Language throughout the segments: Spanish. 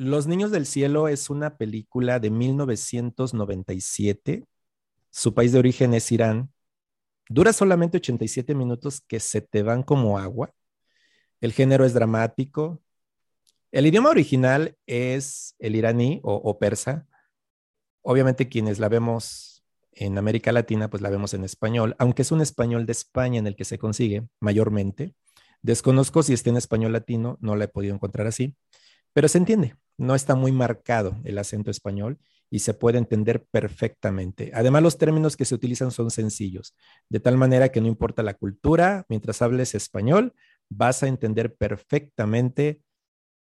Los Niños del Cielo es una película de 1997. Su país de origen es Irán. Dura solamente 87 minutos que se te van como agua. El género es dramático. El idioma original es el iraní o, o persa. Obviamente quienes la vemos en América Latina, pues la vemos en español, aunque es un español de España en el que se consigue mayormente. Desconozco si está en español latino, no la he podido encontrar así, pero se entiende no está muy marcado el acento español y se puede entender perfectamente. Además, los términos que se utilizan son sencillos, de tal manera que no importa la cultura, mientras hables español, vas a entender perfectamente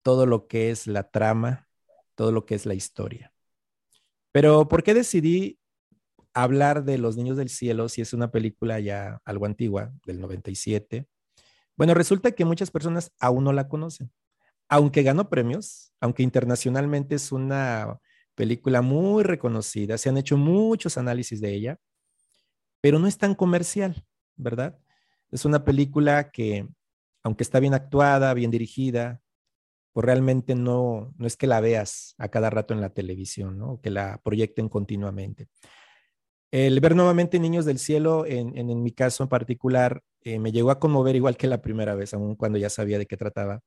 todo lo que es la trama, todo lo que es la historia. Pero, ¿por qué decidí hablar de Los Niños del Cielo si es una película ya algo antigua, del 97? Bueno, resulta que muchas personas aún no la conocen aunque ganó premios, aunque internacionalmente es una película muy reconocida, se han hecho muchos análisis de ella, pero no es tan comercial, ¿verdad? Es una película que, aunque está bien actuada, bien dirigida, pues realmente no, no es que la veas a cada rato en la televisión, ¿no? que la proyecten continuamente. El ver nuevamente Niños del Cielo, en, mi caso en particular, eh, me llegó a conmover igual que la primera vez, aun cuando ya sabía de qué trataba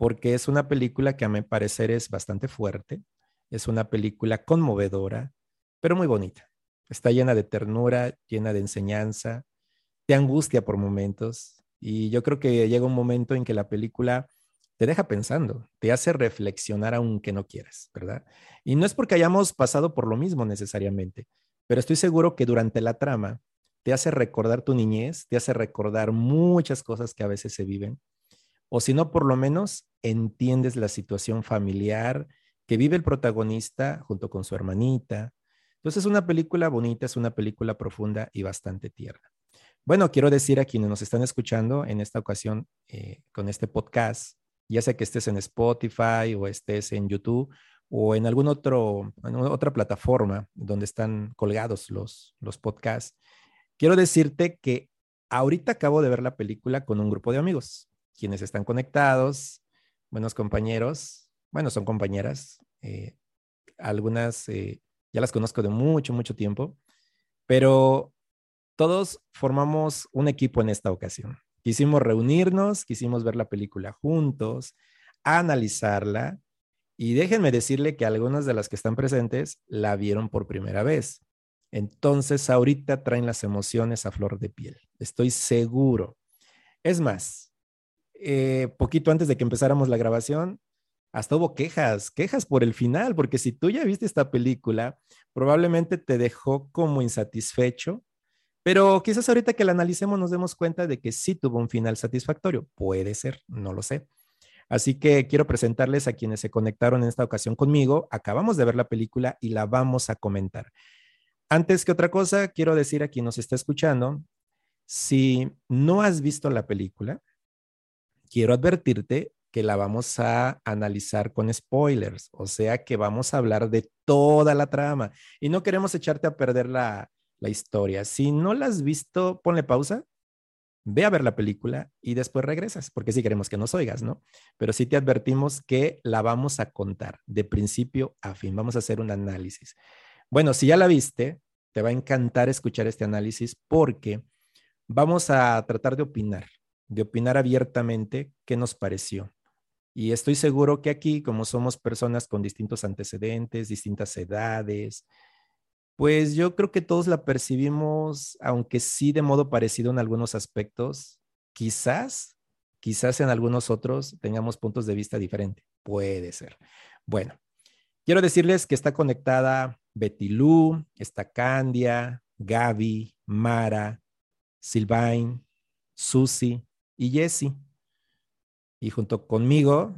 porque es una película que a mi parecer es bastante fuerte, es una película conmovedora, pero muy bonita. Está llena de ternura, llena de enseñanza, te angustia por momentos y yo creo que llega un momento en que la película te deja pensando, te hace reflexionar aunque no quieras, ¿verdad? Y no es porque hayamos pasado por lo mismo necesariamente, pero estoy seguro que durante la trama te hace recordar tu niñez, te hace recordar muchas cosas que a veces se viven o si no, por lo menos entiendes la situación familiar que vive el protagonista junto con su hermanita. Entonces es una película bonita, es una película profunda y bastante tierna. Bueno, quiero decir a quienes nos están escuchando en esta ocasión eh, con este podcast, ya sea que estés en Spotify o estés en YouTube o en alguna otro, otra plataforma donde están colgados los, los podcasts, quiero decirte que ahorita acabo de ver la película con un grupo de amigos quienes están conectados, buenos compañeros, bueno, son compañeras, eh, algunas eh, ya las conozco de mucho, mucho tiempo, pero todos formamos un equipo en esta ocasión. Quisimos reunirnos, quisimos ver la película juntos, analizarla y déjenme decirle que algunas de las que están presentes la vieron por primera vez. Entonces ahorita traen las emociones a flor de piel. Estoy seguro. Es más, eh, poquito antes de que empezáramos la grabación, hasta hubo quejas, quejas por el final, porque si tú ya viste esta película, probablemente te dejó como insatisfecho, pero quizás ahorita que la analicemos nos demos cuenta de que sí tuvo un final satisfactorio. Puede ser, no lo sé. Así que quiero presentarles a quienes se conectaron en esta ocasión conmigo. Acabamos de ver la película y la vamos a comentar. Antes que otra cosa, quiero decir a quien nos está escuchando, si no has visto la película, quiero advertirte que la vamos a analizar con spoilers, o sea que vamos a hablar de toda la trama y no queremos echarte a perder la, historia. Si no la has visto, ponle pausa, ve a ver la película y después regresas, porque sí queremos que nos oigas, ¿no? Pero sí te advertimos que la vamos a contar de principio a fin, vamos a hacer un análisis. Bueno, si ya la viste, te va a encantar escuchar este análisis porque vamos a tratar de opinar de opinar abiertamente qué nos pareció. Y estoy seguro que aquí, como somos personas con distintos antecedentes, distintas edades, pues yo creo que todos la percibimos, aunque sí de modo parecido en algunos aspectos, quizás, quizás en algunos otros tengamos puntos de vista diferentes. Puede ser. Bueno, quiero decirles que está conectada Betty Lu, está Candia, Gaby, Mara, Silvain, Susi, y Jesse. Y junto conmigo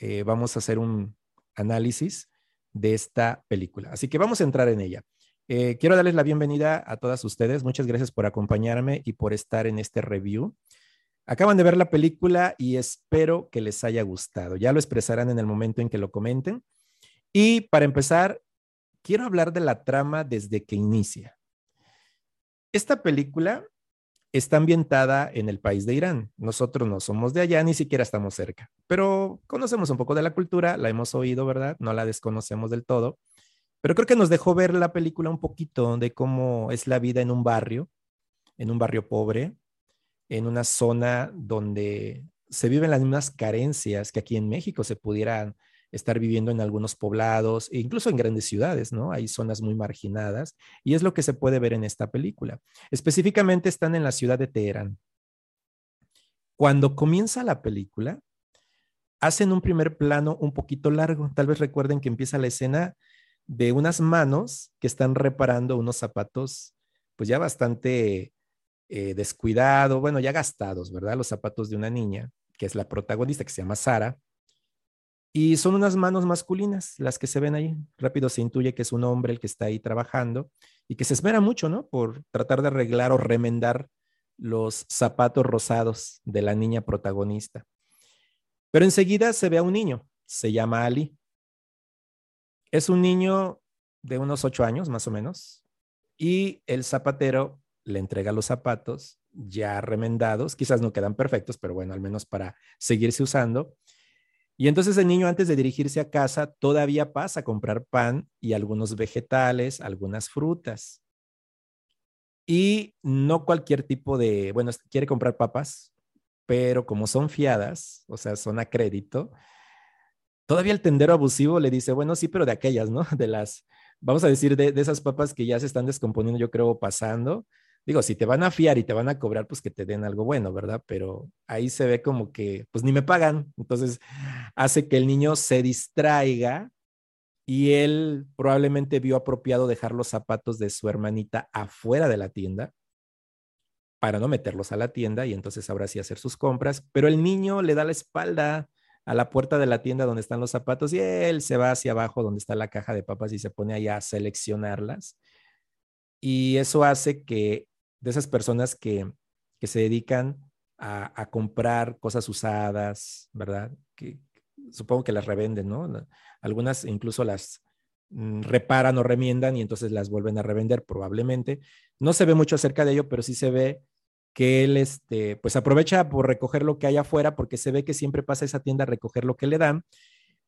eh, vamos a hacer un análisis de esta película. Así que vamos a entrar en ella. Eh, quiero darles la bienvenida a todas ustedes. Muchas gracias por acompañarme y por estar en este review. Acaban de ver la película y espero que les haya gustado. Ya lo expresarán en el momento en que lo comenten. Y para empezar, quiero hablar de la trama desde que inicia. Esta película está ambientada en el país de Irán. Nosotros no somos de allá, ni siquiera estamos cerca, pero conocemos un poco de la cultura, la hemos oído, ¿verdad? No la desconocemos del todo, pero creo que nos dejó ver la película un poquito de cómo es la vida en un barrio, en un barrio pobre, en una zona donde se viven las mismas carencias que aquí en México se pudieran estar viviendo en algunos poblados e incluso en grandes ciudades, ¿no? Hay zonas muy marginadas y es lo que se puede ver en esta película. Específicamente están en la ciudad de Teherán. Cuando comienza la película, hacen un primer plano un poquito largo. Tal vez recuerden que empieza la escena de unas manos que están reparando unos zapatos, pues ya bastante eh, descuidado, bueno, ya gastados, ¿verdad? Los zapatos de una niña, que es la protagonista, que se llama Sara, y son unas manos masculinas las que se ven ahí. Rápido se intuye que es un hombre el que está ahí trabajando y que se espera mucho, ¿no? Por tratar de arreglar o remendar los zapatos rosados de la niña protagonista. Pero enseguida se ve a un niño, se llama Ali. Es un niño de unos ocho años, más o menos, y el zapatero le entrega los zapatos ya remendados, quizás no quedan perfectos, pero bueno, al menos para seguirse usando y entonces el niño antes de dirigirse a casa todavía pasa a comprar pan y algunos vegetales, algunas frutas. Y no cualquier tipo de, bueno, quiere comprar papas, pero como son fiadas, o sea, son a crédito, todavía el tendero abusivo le dice, bueno, sí, pero de aquellas, ¿no? De las, vamos a decir, de, de esas papas que ya se están descomponiendo, yo creo, pasando, digo, si te van a fiar y te van a cobrar, pues que te den algo bueno, ¿verdad? Pero ahí se ve como que, pues ni me pagan. Entonces, hace que el niño se distraiga y él probablemente vio apropiado dejar los zapatos de su hermanita afuera de la tienda para no meterlos a la tienda y entonces ahora sí hacer sus compras, pero el niño le da la espalda a la puerta de la tienda donde están los zapatos y él se va hacia abajo donde está la caja de papas y se pone allá a seleccionarlas. Y eso hace que de esas personas que, se dedican a, comprar cosas usadas, ¿verdad? Que supongo que las revenden, ¿no? Algunas incluso las mm, reparan o remiendan y entonces las vuelven a revender probablemente. No se ve mucho acerca de ello, pero sí se ve que él este, pues aprovecha por recoger lo que hay afuera porque se ve que siempre pasa a esa tienda a recoger lo que le dan,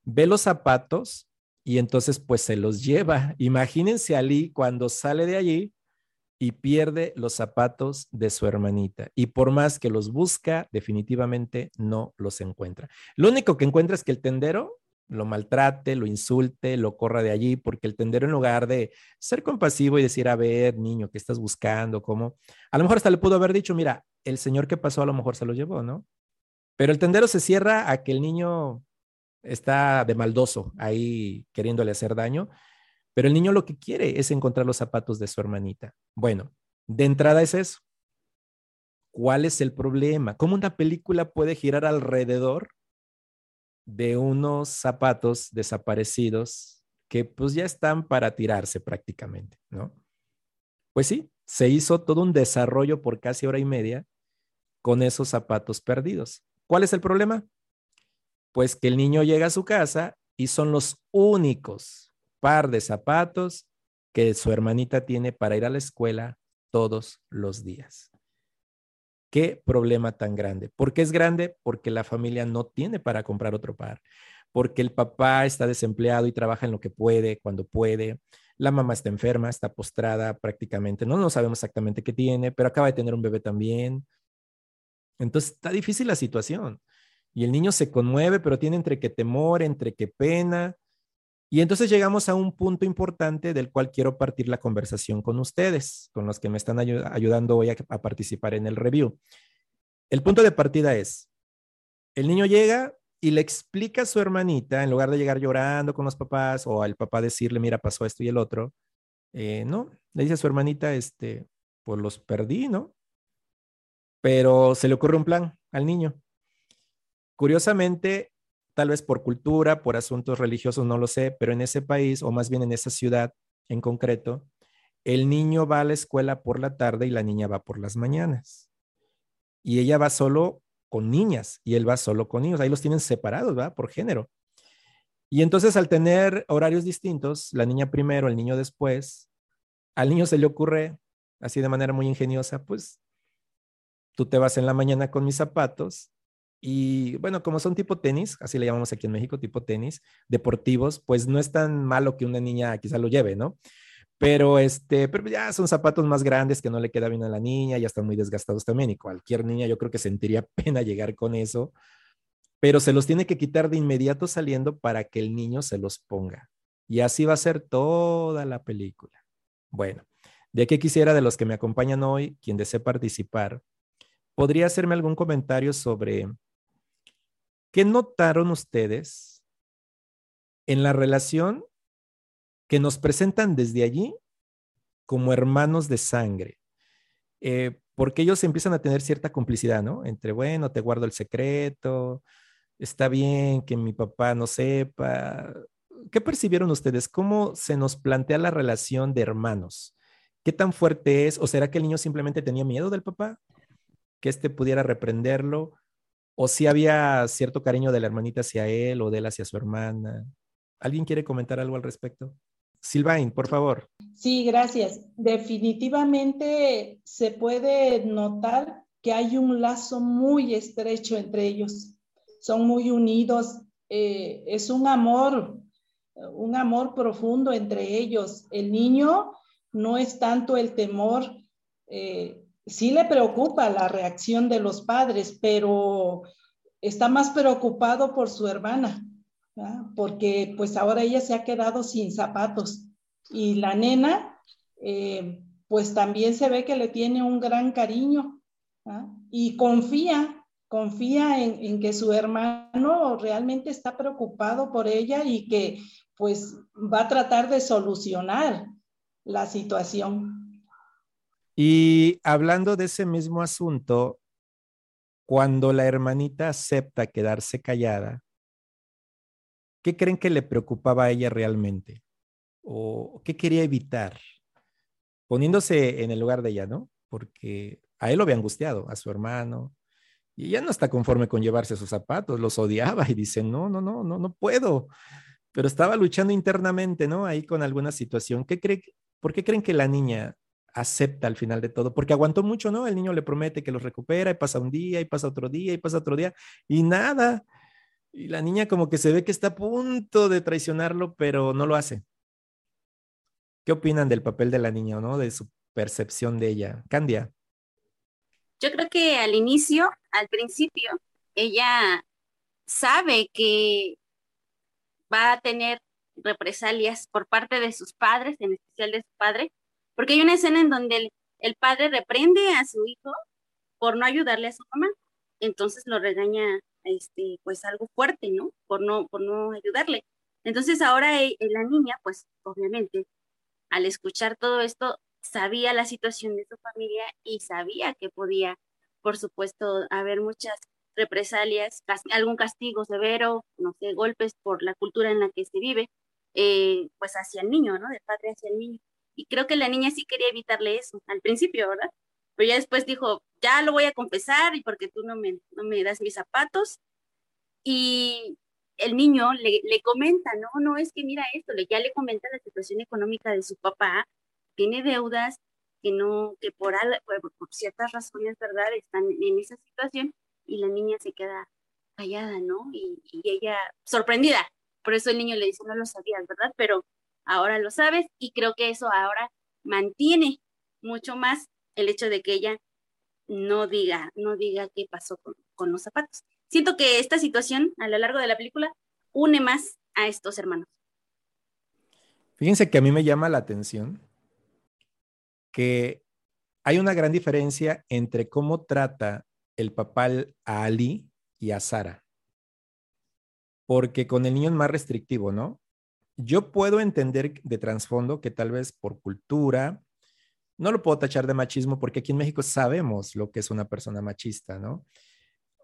ve los zapatos y entonces pues se los lleva. Imagínense a Ali cuando sale de allí y pierde los zapatos de su hermanita. Y por más que los busca, definitivamente no los encuentra. Lo único que encuentra es que el tendero lo maltrate, lo insulte, lo corra de allí, porque el tendero en lugar de ser compasivo y decir, a ver, niño, ¿qué estás buscando? ¿Cómo? A lo mejor hasta le pudo haber dicho, mira, el señor que pasó a lo mejor se lo llevó, ¿no? Pero el tendero se cierra a que el niño está de maldoso ahí queriéndole hacer daño pero el niño lo que quiere es encontrar los zapatos de su hermanita. Bueno, de entrada es eso. ¿Cuál es el problema? ¿Cómo una película puede girar alrededor de unos zapatos desaparecidos que pues ya están para tirarse prácticamente, ¿no? Pues sí, se hizo todo un desarrollo por casi hora y media con esos zapatos perdidos. ¿Cuál es el problema? Pues que el niño llega a su casa y son los únicos par de zapatos que su hermanita tiene para ir a la escuela todos los días. Qué problema tan grande. ¿Por qué es grande? Porque la familia no tiene para comprar otro par, porque el papá está desempleado y trabaja en lo que puede, cuando puede. La mamá está enferma, está postrada prácticamente. No, no sabemos exactamente qué tiene, pero acaba de tener un bebé también. Entonces está difícil la situación. Y el niño se conmueve, pero tiene entre que temor, entre que pena, y entonces llegamos a un punto importante del cual quiero partir la conversación con ustedes, con los que me están ayudando hoy a, participar en el review. El punto de partida es, el niño llega y le explica a su hermanita, en lugar de llegar llorando con los papás o al papá decirle, mira, pasó esto y el otro, eh, no, le dice a su hermanita, este, pues los perdí, ¿no? Pero se le ocurre un plan al niño. Curiosamente, tal vez por cultura, por asuntos religiosos, no lo sé, pero en ese país, o más bien en esa ciudad en concreto, el niño va a la escuela por la tarde y la niña va por las mañanas. Y ella va solo con niñas y él va solo con niños. Ahí los tienen separados, ¿va? Por género. Y entonces al tener horarios distintos, la niña primero, el niño después, al niño se le ocurre, así de manera muy ingeniosa, pues tú te vas en la mañana con mis zapatos y bueno, como son tipo tenis, así le llamamos aquí en México, tipo tenis, deportivos, pues no es tan malo que una niña quizá lo lleve, ¿no? Pero, este, pero ya son zapatos más grandes que no le queda bien a la niña, ya están muy desgastados también y cualquier niña yo creo que sentiría pena llegar con eso, pero se los tiene que quitar de inmediato saliendo para que el niño se los ponga. Y así va a ser toda la película. Bueno, de aquí quisiera de los que me acompañan hoy, quien desee participar, ¿podría hacerme algún comentario sobre qué notaron ustedes en la relación que nos presentan desde allí como hermanos de sangre, eh, porque ellos empiezan a tener cierta complicidad, ¿no? Entre, bueno, te guardo el secreto, está bien que mi papá no sepa. ¿Qué percibieron ustedes? ¿Cómo se nos plantea la relación de hermanos? ¿Qué tan fuerte es? ¿O será que el niño simplemente tenía miedo del papá? Que éste pudiera reprenderlo. ¿O si había cierto cariño de la hermanita hacia él o de él hacia su hermana? ¿Alguien quiere comentar algo al respecto? Silvain, por favor. Sí, gracias. Definitivamente se puede notar que hay un lazo muy estrecho entre ellos. Son muy unidos. Eh, es un amor, un amor profundo entre ellos. El niño no es tanto el temor, eh, sí le preocupa la reacción de los padres, pero está más preocupado por su hermana porque pues ahora ella se ha quedado sin zapatos. Y la nena eh, pues también se ve que le tiene un gran cariño y confía, confía en, en, que su hermano realmente está preocupado por ella y que pues va a tratar de solucionar la situación. Y hablando de ese mismo asunto, cuando la hermanita acepta quedarse callada, ¿Qué creen que le preocupaba a ella realmente? ¿O qué quería evitar? Poniéndose en el lugar de ella, ¿no? Porque a él lo había angustiado, a su hermano, y ella no está conforme con llevarse sus zapatos, los odiaba y dice, no, no, no, no, no puedo. Pero estaba luchando internamente, ¿no? Ahí con alguna situación. ¿Qué cree, ¿Por qué creen que la niña acepta al final de todo? Porque aguantó mucho, ¿no? El niño le promete que los recupera y pasa un día y pasa otro día y pasa otro día y nada. Y la niña como que se ve que está a punto de traicionarlo, pero no lo hace. ¿Qué opinan del papel de la niña no? De su percepción de ella. Candia. Yo creo que al inicio, al principio, ella sabe que va a tener represalias por parte de sus padres, en especial de su padre, porque hay una escena en donde el, el padre reprende a su hijo por no ayudarle a su mamá. Entonces lo regaña este, pues algo fuerte, ¿no? Por no, por no ayudarle. Entonces ahora eh, la niña, pues obviamente, al escuchar todo esto, sabía la situación de su familia y sabía que podía, por supuesto, haber muchas represalias, algún castigo severo, no sé, golpes por la cultura en la que se vive, eh, pues hacia el niño, ¿no? De padre hacia el niño. Y creo que la niña sí quería evitarle eso al principio, ¿verdad? Pero ya después dijo, ya lo voy a confesar y porque tú no me, no me das mis zapatos. Y el niño le, le, comenta, no, no, es que mira esto, ya le comenta la situación económica de su papá, tiene deudas, que no, que por, por, ciertas razones, ¿verdad?, están en esa situación y la niña se queda callada, ¿no? Y, y ella sorprendida. Por eso el niño le dice, no lo sabías, ¿verdad? Pero ahora lo sabes y creo que eso ahora mantiene mucho más el hecho de que ella no diga, no diga qué pasó con, los zapatos. Siento que esta situación a lo largo de la película une más a estos hermanos. Fíjense que a mí me llama la atención que hay una gran diferencia entre cómo trata el papá a Ali y a Sara. Porque con el niño es más restrictivo, ¿no? Yo puedo entender de trasfondo que tal vez por cultura, no lo puedo tachar de machismo porque aquí en México sabemos lo que es una persona machista, ¿no?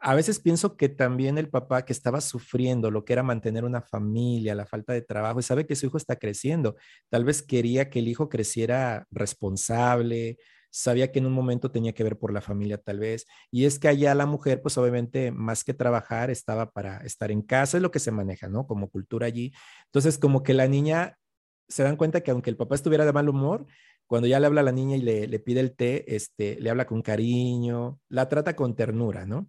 A veces pienso que también el papá que estaba sufriendo lo que era mantener una familia, la falta de trabajo, y sabe que su hijo está creciendo, tal vez quería que el hijo creciera responsable, sabía que en un momento tenía que ver por la familia tal vez, y es que allá la mujer, pues obviamente más que trabajar, estaba para estar en casa, es lo que se maneja, ¿no? Como cultura allí. Entonces, como que la niña se dan cuenta que aunque el papá estuviera de mal humor, cuando ya le habla a la niña y le, pide el té, este, le habla con cariño, la trata con ternura, ¿no?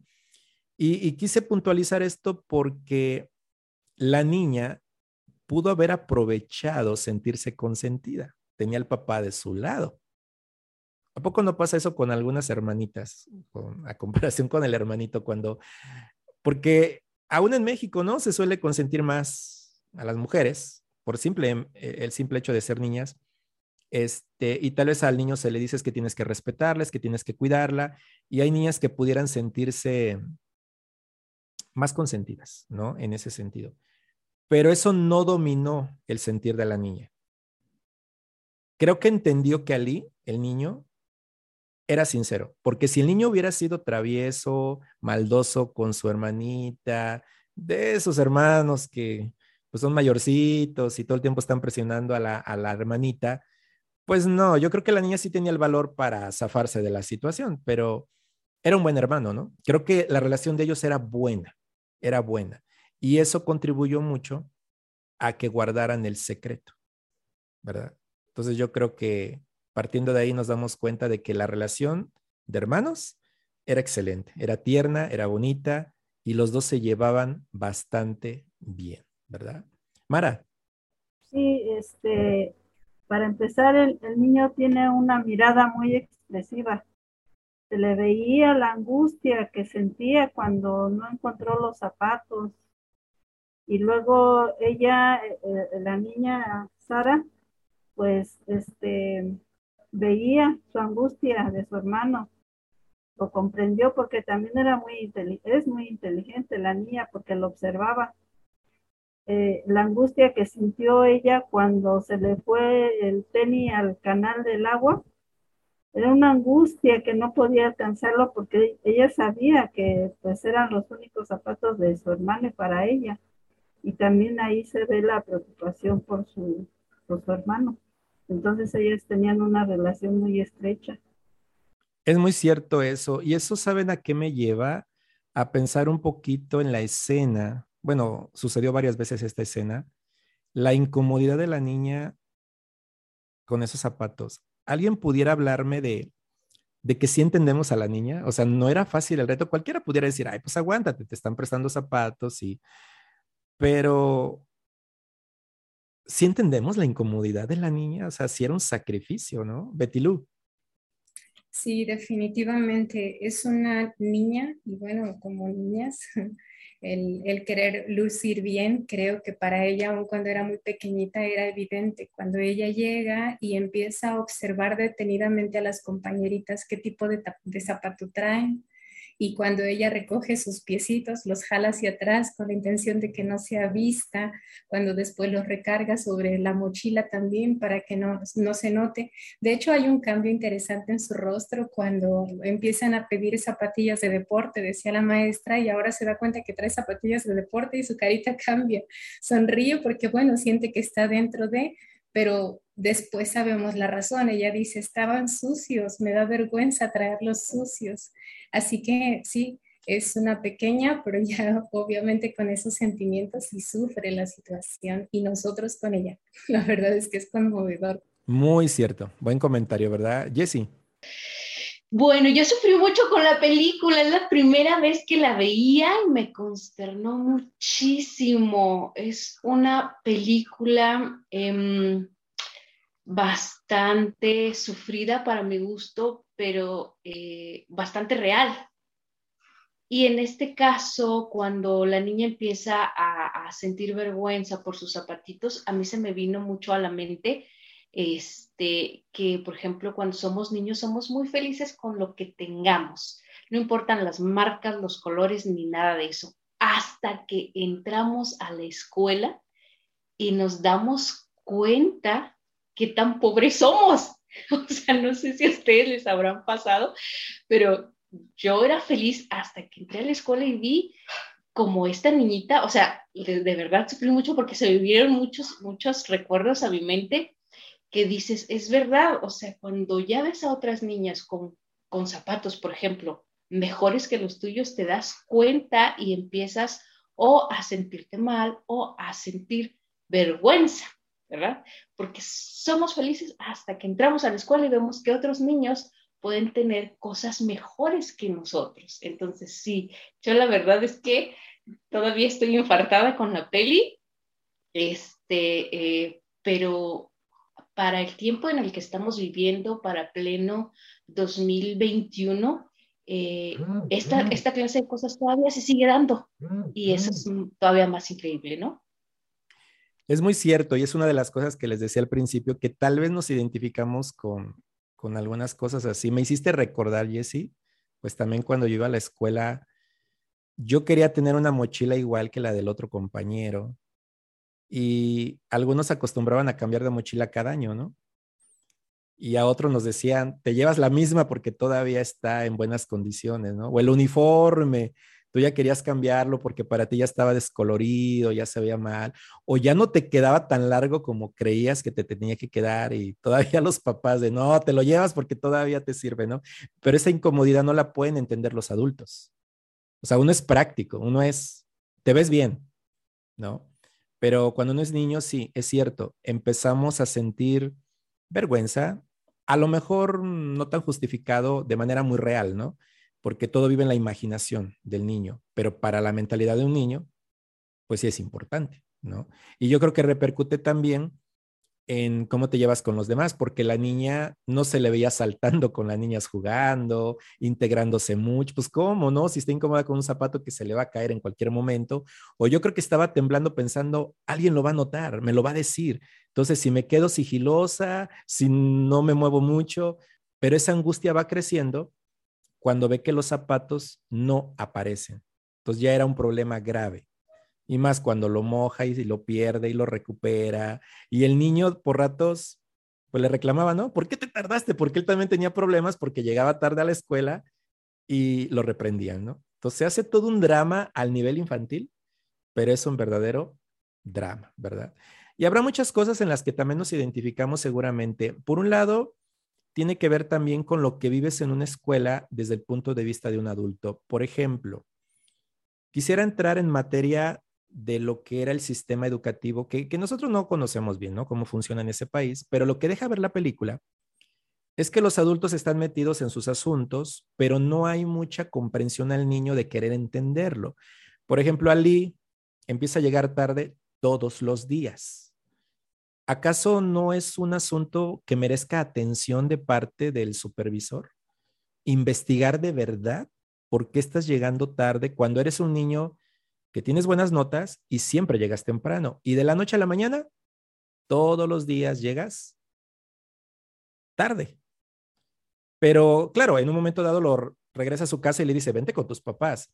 Y, quise puntualizar esto porque la niña pudo haber aprovechado sentirse consentida. Tenía el papá de su lado. ¿A poco no pasa eso con algunas hermanitas, a comparación con el hermanito cuando, porque aún en México, ¿no? Se suele consentir más a las mujeres por simple, el simple hecho de ser niñas este, y tal vez al niño se le dices que tienes que respetarles, que tienes que cuidarla, y hay niñas que pudieran sentirse más consentidas, ¿no? En ese sentido. Pero eso no dominó el sentir de la niña. Creo que entendió que Ali, el niño, era sincero, porque si el niño hubiera sido travieso, maldoso con su hermanita, de esos hermanos que pues son mayorcitos y todo el tiempo están presionando a la, a la hermanita, pues no, yo creo que la niña sí tenía el valor para zafarse de la situación, pero era un buen hermano, ¿no? Creo que la relación de ellos era buena, era buena. Y eso contribuyó mucho a que guardaran el secreto, ¿verdad? Entonces yo creo que partiendo de ahí nos damos cuenta de que la relación de hermanos era excelente, era tierna, era bonita y los dos se llevaban bastante bien, ¿verdad? Mara. Sí, este, para empezar, el, niño tiene una mirada muy expresiva. Se le veía la angustia que sentía cuando no encontró los zapatos. Y luego ella, eh, eh, la niña Sara, pues este, veía su angustia de su hermano. Lo comprendió porque también era muy es muy inteligente la niña porque lo observaba eh, la angustia que sintió ella cuando se le fue el tenis al canal del agua. Era una angustia que no podía alcanzarlo porque ella sabía que pues eran los únicos zapatos de su hermano para ella. Y también ahí se ve la preocupación por su, por su hermano. Entonces ellas tenían una relación muy estrecha. Es muy cierto eso. Y eso, ¿saben a qué me lleva? A pensar un poquito en la escena bueno, sucedió varias veces esta escena, la incomodidad de la niña con esos zapatos. ¿Alguien pudiera hablarme de, de que sí entendemos a la niña? O sea, no era fácil el reto. Cualquiera pudiera decir, ay, pues aguántate, te están prestando zapatos y... Pero sí entendemos la incomodidad de la niña, o sea, sí era un sacrificio, ¿no? Betty Lou. Sí, definitivamente. Es una niña, y bueno, como niñas, el, querer lucir bien, creo que para ella, aun cuando era muy pequeñita, era evidente. Cuando ella llega y empieza a observar detenidamente a las compañeritas qué tipo de zapato traen, y cuando ella recoge sus piecitos, los jala hacia atrás con la intención de que no sea vista, cuando después los recarga sobre la mochila también para que no, no se note. De hecho, hay un cambio interesante en su rostro cuando empiezan a pedir zapatillas de deporte, decía la maestra, y ahora se da cuenta que trae zapatillas de deporte y su carita cambia. Sonríe porque, bueno, siente que está dentro de, pero después sabemos la razón. Ella dice, estaban sucios, me da vergüenza traerlos sucios. Así que sí, es una pequeña, pero ya obviamente con esos sentimientos y sufre la situación y nosotros con ella. La verdad es que es conmovedor. Muy cierto. Buen comentario, ¿verdad? Jessie. Bueno, yo sufrí mucho con la película, es la primera vez que la veía y me consternó muchísimo. Es una película em, bastante sufrida para mi gusto, pero eh, bastante real. Y en este caso, cuando la niña empieza a, a, sentir vergüenza por sus zapatitos, a mí se me vino mucho a la mente este, que, por ejemplo, cuando somos niños somos muy felices con lo que tengamos. No importan las marcas, los colores, ni nada de eso. Hasta que entramos a la escuela y nos damos cuenta qué tan pobres somos. O sea, no sé si a ustedes les habrán pasado, pero yo era feliz hasta que entré a la escuela y vi como esta niñita, o sea, de, verdad sufrí mucho porque se vivieron muchos, muchos recuerdos a mi mente que dices, es verdad, o sea, cuando ya ves a otras niñas con, con zapatos, por ejemplo, mejores que los tuyos, te das cuenta y empiezas o a sentirte mal o a sentir vergüenza ¿verdad? Porque somos felices hasta que entramos a la escuela y vemos que otros niños pueden tener cosas mejores que nosotros. Entonces, sí, yo la verdad es que todavía estoy infartada con la peli, este, eh, pero para el tiempo en el que estamos viviendo, para pleno 2021, eh, esta, esta clase de cosas todavía se sigue dando y eso es todavía más increíble, ¿no? Es muy cierto y es una de las cosas que les decía al principio, que tal vez nos identificamos con, con algunas cosas así. Me hiciste recordar, Jesse, pues también cuando yo iba a la escuela, yo quería tener una mochila igual que la del otro compañero y algunos acostumbraban a cambiar de mochila cada año, ¿no? Y a otros nos decían, te llevas la misma porque todavía está en buenas condiciones, ¿no? O el uniforme, tú ya querías cambiarlo porque para ti ya estaba descolorido, ya se veía mal, o ya no te quedaba tan largo como creías que te tenía que quedar y todavía los papás de, no, te lo llevas porque todavía te sirve, ¿no? Pero esa incomodidad no la pueden entender los adultos. O sea, uno es práctico, uno es, te ves bien, ¿no? Pero cuando uno es niño, sí, es cierto, empezamos a sentir vergüenza, a lo mejor no tan justificado de manera muy real, ¿no? porque todo vive en la imaginación del niño, pero para la mentalidad de un niño, pues sí es importante, ¿no? Y yo creo que repercute también en cómo te llevas con los demás, porque la niña no se le veía saltando con las niñas jugando, integrándose mucho, pues cómo, ¿no? Si está incómoda con un zapato que se le va a caer en cualquier momento, o yo creo que estaba temblando pensando, alguien lo va a notar, me lo va a decir. Entonces, si me quedo sigilosa, si no me muevo mucho, pero esa angustia va creciendo cuando ve que los zapatos no aparecen. Entonces ya era un problema grave. Y más cuando lo moja y lo pierde y lo recupera. Y el niño por ratos, pues le reclamaba, ¿no? ¿Por qué te tardaste? Porque él también tenía problemas porque llegaba tarde a la escuela y lo reprendían, ¿no? Entonces se hace todo un drama al nivel infantil, pero es un verdadero drama, ¿verdad? Y habrá muchas cosas en las que también nos identificamos seguramente. Por un lado, tiene que ver también con lo que vives en una escuela desde el punto de vista de un adulto. Por ejemplo, quisiera entrar en materia de lo que era el sistema educativo, que, nosotros no conocemos bien, ¿no? Cómo funciona en ese país, pero lo que deja ver la película es que los adultos están metidos en sus asuntos, pero no hay mucha comprensión al niño de querer entenderlo. Por ejemplo, Ali empieza a llegar tarde todos los días ¿acaso no es un asunto que merezca atención de parte del supervisor? Investigar de verdad por qué estás llegando tarde cuando eres un niño que tienes buenas notas y siempre llegas temprano. Y de la noche a la mañana, todos los días llegas tarde. Pero claro, en un momento dado lo regresa a su casa y le dice, vente con tus papás.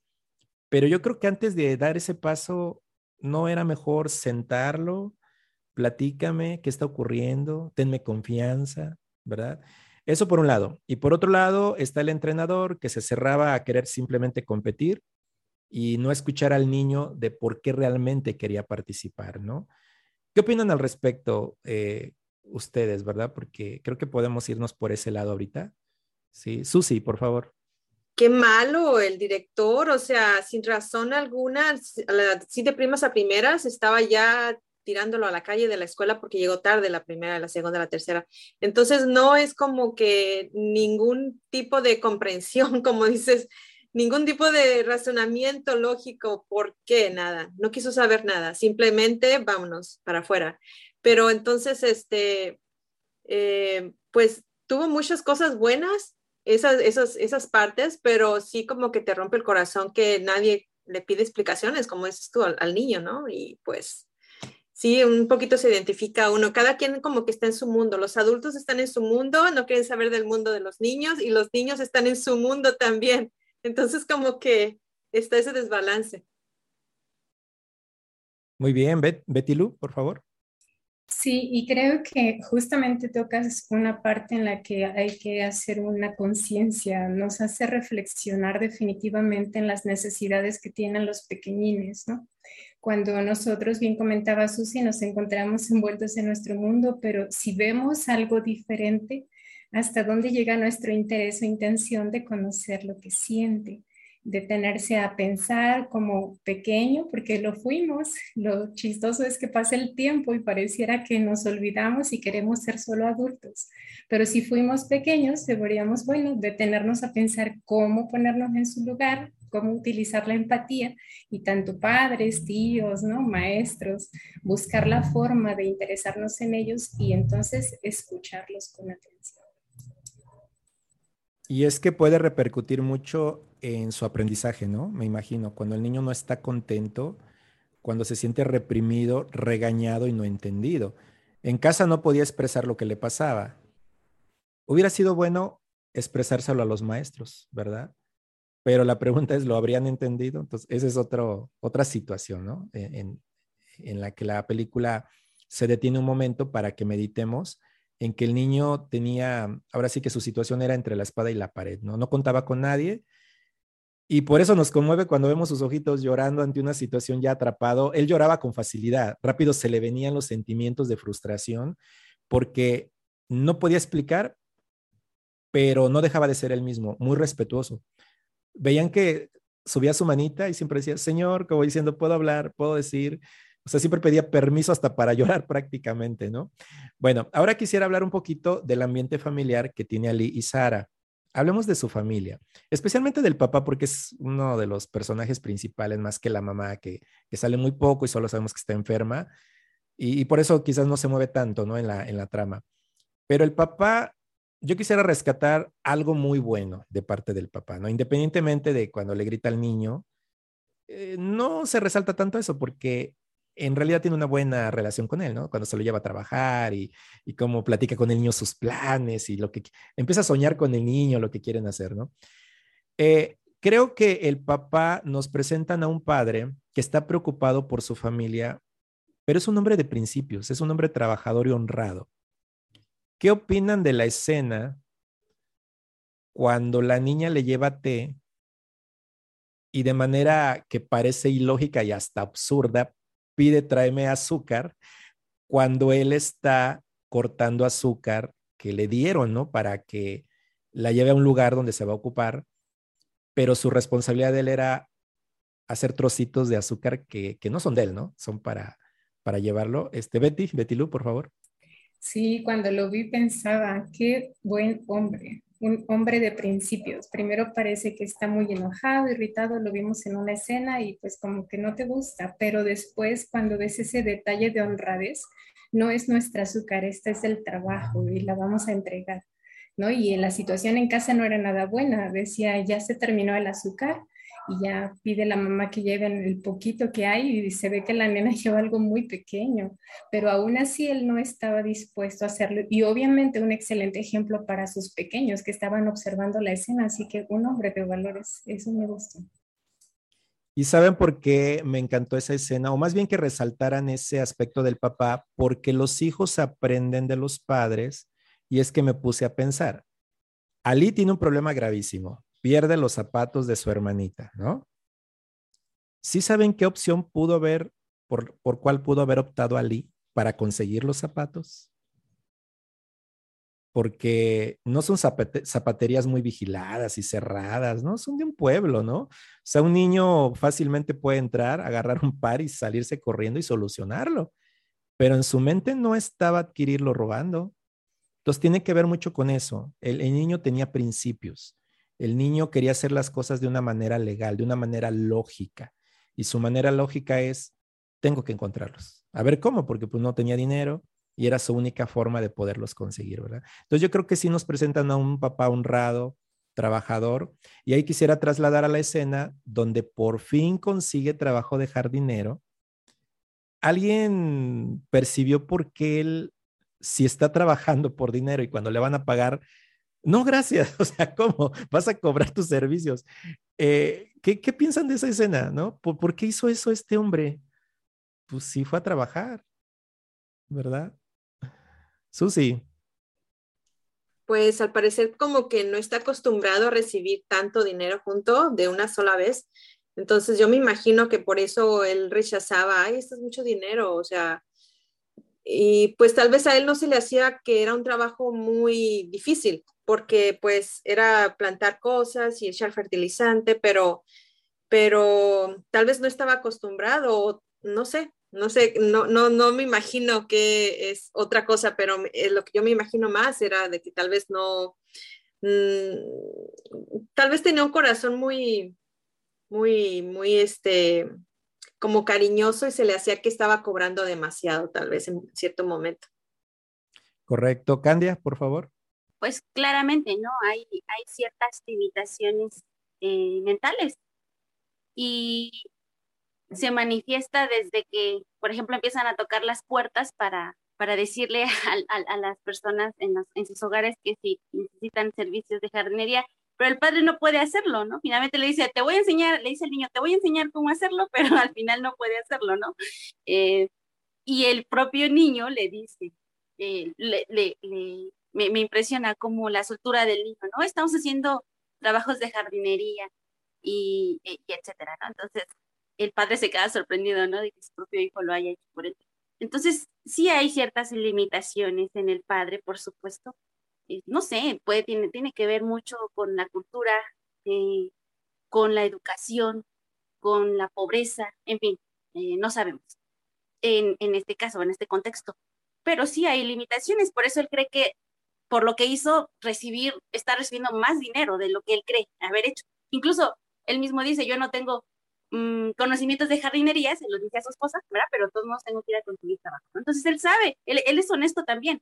Pero yo creo que antes de dar ese paso, no era mejor sentarlo, platícame qué está ocurriendo, tenme confianza, ¿verdad? Eso por un lado. Y por otro lado está el entrenador que se cerraba a querer simplemente competir y no escuchar al niño de por qué realmente quería participar, ¿no? ¿Qué opinan al respecto eh, ustedes, verdad? Porque creo que podemos irnos por ese lado ahorita. Sí, Susi, por favor. Qué malo el director, o sea, sin razón alguna, sí de primas a primeras estaba ya tirándolo a la calle de la escuela porque llegó tarde la primera, la segunda, la tercera. Entonces no es como que ningún tipo de comprensión, como dices, ningún tipo de razonamiento lógico, ¿por qué? Nada, no quiso saber nada, simplemente vámonos para afuera. Pero entonces, este, eh, pues tuvo muchas cosas buenas, esas, esas, esas partes, pero sí como que te rompe el corazón que nadie le pide explicaciones, como dices tú, al, al niño, ¿no? Y pues Sí, un poquito se identifica uno. Cada quien como que está en su mundo. Los adultos están en su mundo, no quieren saber del mundo de los niños y los niños están en su mundo también. Entonces como que está ese desbalance. Muy bien, Betty Lu, por favor. Sí, y creo que justamente tocas una parte en la que hay que hacer una conciencia, nos hace reflexionar definitivamente en las necesidades que tienen los pequeñines, ¿no? cuando nosotros, bien comentaba Susi, nos encontramos envueltos en nuestro mundo, pero si vemos algo diferente, ¿hasta dónde llega nuestro interés o intención de conocer lo que siente? detenerse a pensar como pequeño, porque lo fuimos. Lo chistoso es que pasa el tiempo y pareciera que nos olvidamos y queremos ser solo adultos. Pero si fuimos pequeños, deberíamos, bueno, detenernos a pensar cómo ponernos en su lugar, cómo utilizar la empatía y tanto padres, tíos, ¿no? maestros, buscar la forma de interesarnos en ellos y entonces escucharlos con atención. Y es que puede repercutir mucho en su aprendizaje, ¿no? Me imagino, cuando el niño no está contento, cuando se siente reprimido, regañado y no entendido. En casa no podía expresar lo que le pasaba. Hubiera sido bueno expresárselo a los maestros, ¿verdad? Pero la pregunta es, ¿lo habrían entendido? Entonces, esa es otro, otra situación, ¿no? En, en la que la película se detiene un momento para que meditemos en que el niño tenía, ahora sí que su situación era entre la espada y la pared, ¿no? No contaba con nadie. Y por eso nos conmueve cuando vemos sus ojitos llorando ante una situación ya atrapado. Él lloraba con facilidad, rápido se le venían los sentimientos de frustración porque no podía explicar, pero no dejaba de ser él mismo, muy respetuoso. Veían que subía su manita y siempre decía, Señor, como diciendo, puedo hablar, puedo decir, o sea, siempre pedía permiso hasta para llorar prácticamente, ¿no? Bueno, ahora quisiera hablar un poquito del ambiente familiar que tiene Ali y Sara. Hablemos de su familia, especialmente del papá, porque es uno de los personajes principales, más que la mamá, que, sale muy poco y solo sabemos que está enferma. Y, por eso quizás no se mueve tanto, ¿no? En la, en la trama. Pero el papá, yo quisiera rescatar algo muy bueno de parte del papá, ¿no? Independientemente de cuando le grita al niño, eh, no se resalta tanto eso porque en realidad tiene una buena relación con él, ¿no? Cuando se lo lleva a trabajar y, cómo platica con el niño sus planes y lo que empieza a soñar con el niño, lo que quieren hacer, ¿no? Eh, creo que el papá nos presentan a un padre que está preocupado por su familia, pero es un hombre de principios, es un hombre trabajador y honrado. ¿Qué opinan de la escena cuando la niña le lleva té y de manera que parece ilógica y hasta absurda, pide tráeme azúcar cuando él está cortando azúcar que le dieron, ¿no? Para que la lleve a un lugar donde se va a ocupar, pero su responsabilidad de él era hacer trocitos de azúcar que, que no son de él, ¿no? Son para, para llevarlo. Este, Betty, Betty Lu, por favor. Sí, cuando lo vi pensaba, qué buen hombre un hombre de principios. Primero parece que está muy enojado, irritado, lo vimos en una escena y pues como que no te gusta, pero después cuando ves ese detalle de honradez, no es nuestra azúcar, este es el trabajo y la vamos a entregar, ¿no? Y la situación en casa no era nada buena, decía, ya se terminó el azúcar, y ya pide la mamá que lleven el poquito que hay y se ve que la nena lleva algo muy pequeño, pero aún así él no estaba dispuesto a hacerlo y obviamente un excelente ejemplo para sus pequeños que estaban observando la escena, así que un hombre de valores, eso me gustó. ¿Y saben por qué me encantó esa escena? O más bien que resaltaran ese aspecto del papá, porque los hijos aprenden de los padres y es que me puse a pensar. Ali tiene un problema gravísimo pierde los zapatos de su hermanita, ¿no? ¿Sí saben qué opción pudo haber, por, por cuál pudo haber optado Ali para conseguir los zapatos? Porque no son zapaterías muy vigiladas y cerradas, ¿no? Son de un pueblo, ¿no? O sea, un niño fácilmente puede entrar, agarrar un par y salirse corriendo y solucionarlo. Pero en su mente no estaba adquirirlo robando. Entonces tiene que ver mucho con eso. el niño tenía principios el niño quería hacer las cosas de una manera legal, de una manera lógica. Y su manera lógica es, tengo que encontrarlos. A ver cómo, porque pues no tenía dinero y era su única forma de poderlos conseguir, ¿verdad? Entonces yo creo que sí nos presentan a un papá honrado, trabajador, y ahí quisiera trasladar a la escena donde por fin consigue trabajo de jardinero. Alguien percibió por qué él, si está trabajando por dinero y cuando le van a pagar, no, gracias. O sea, ¿cómo? Vas a cobrar tus servicios. Eh, ¿qué, piensan de esa escena? ¿No? ¿Por, qué hizo eso este hombre? Pues sí fue a trabajar, ¿verdad? Susi. Pues al parecer como que no está acostumbrado a recibir tanto dinero junto de una sola vez. Entonces yo me imagino que por eso él rechazaba, ay, esto es mucho dinero, o sea, y pues tal vez a él no se le hacía que era un trabajo muy difícil, porque pues era plantar cosas y echar fertilizante, pero, pero tal vez no estaba acostumbrado, no sé, no sé, no, no, no me imagino que es otra cosa, pero eh, lo que yo me imagino más era de que tal vez no, mm, tal vez tenía un corazón muy, muy, muy, este, como cariñoso y se le hacía que estaba cobrando demasiado, tal vez en cierto momento. Correcto. Candia, por favor. Pues claramente, ¿no? Hay, hay ciertas limitaciones eh, mentales y se manifiesta desde que, por ejemplo, empiezan a tocar las puertas para, para decirle a, las personas en, en sus hogares que si necesitan servicios de jardinería, pero el padre no puede hacerlo, ¿no? Finalmente le dice, te voy a enseñar, le dice el niño, te voy a enseñar cómo hacerlo, pero al final no puede hacerlo, ¿no? Eh, y el propio niño le dice, eh, me, impresiona como la soltura del niño, ¿no? Estamos haciendo trabajos de jardinería y, y etcétera, ¿no? Entonces, el padre se queda sorprendido, ¿no? De que su propio hijo lo haya hecho por él. Entonces, sí hay ciertas limitaciones en el padre, por supuesto. Eh, no sé, puede, tiene, tiene que ver mucho con la cultura, eh, con la educación, con la pobreza, en fin, eh, no sabemos en, en este caso, en este contexto. Pero sí hay limitaciones, por eso él cree que por lo que hizo recibir, está recibiendo más dinero de lo que él cree haber hecho. Incluso él mismo dice, yo no tengo Mm, conocimientos de jardinería, se lo dice a su esposa, ¿verdad? Pero todos modos tengo que ir a conseguir trabajo. Entonces él sabe, él, es honesto también.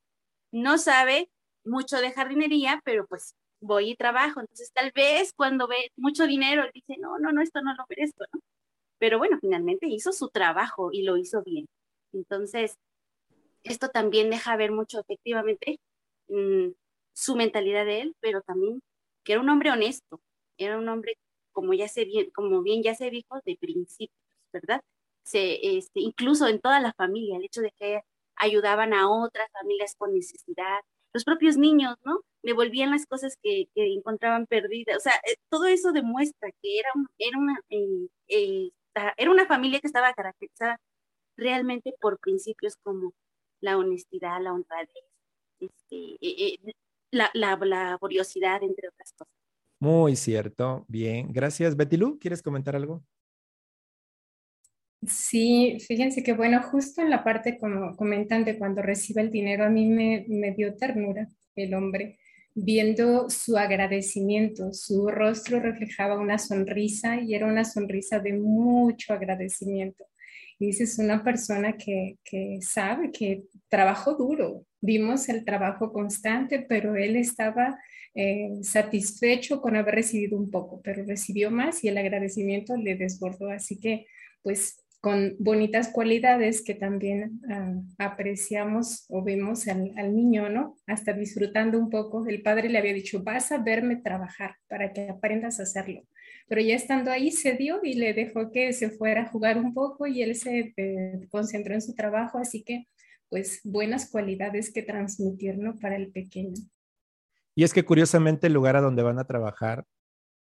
No sabe mucho de jardinería, pero pues voy y trabajo. Entonces tal vez cuando ve mucho dinero, él dice, no, no, no, esto no lo merezco, ¿no? Pero bueno, finalmente hizo su trabajo y lo hizo bien. Entonces, esto también deja ver mucho efectivamente mm, su mentalidad de él, pero también que era un hombre honesto, era un hombre como ya se bien, como bien ya se dijo, de principios, ¿verdad? Se, este, incluso en toda la familia, el hecho de que ayudaban a otras familias con necesidad, los propios niños, ¿no? Devolvían las cosas que, encontraban perdidas, o sea, eh, todo eso demuestra que era, era, una, eh, eh, era una familia que estaba caracterizada realmente por principios como la honestidad, la honradez, este, la, la laboriosidad, entre otras cosas. Muy cierto. Bien, gracias. Betty Lu, ¿quieres comentar algo? Sí, fíjense que bueno, justo en la parte como comentan de cuando recibe el dinero, a mí me, dio ternura el hombre, viendo su agradecimiento, su rostro reflejaba una sonrisa y era una sonrisa de mucho agradecimiento. Y dices, una persona que, que sabe que trabajó duro, vimos el trabajo constante, pero él estaba eh, satisfecho con haber recibido un poco, pero recibió más y el agradecimiento le desbordó. Así que, pues, con bonitas cualidades que también ah, apreciamos o vemos al, al, niño, ¿no? Hasta disfrutando un poco. El padre le había dicho, vas a verme trabajar para que aprendas a hacerlo. Pero ya estando ahí se dio y le dejó que se fuera a jugar un poco y él se eh, concentró en su trabajo. Así que, pues, buenas cualidades que transmitir, ¿no? Para el pequeño. Y es que curiosamente el lugar a donde van a trabajar,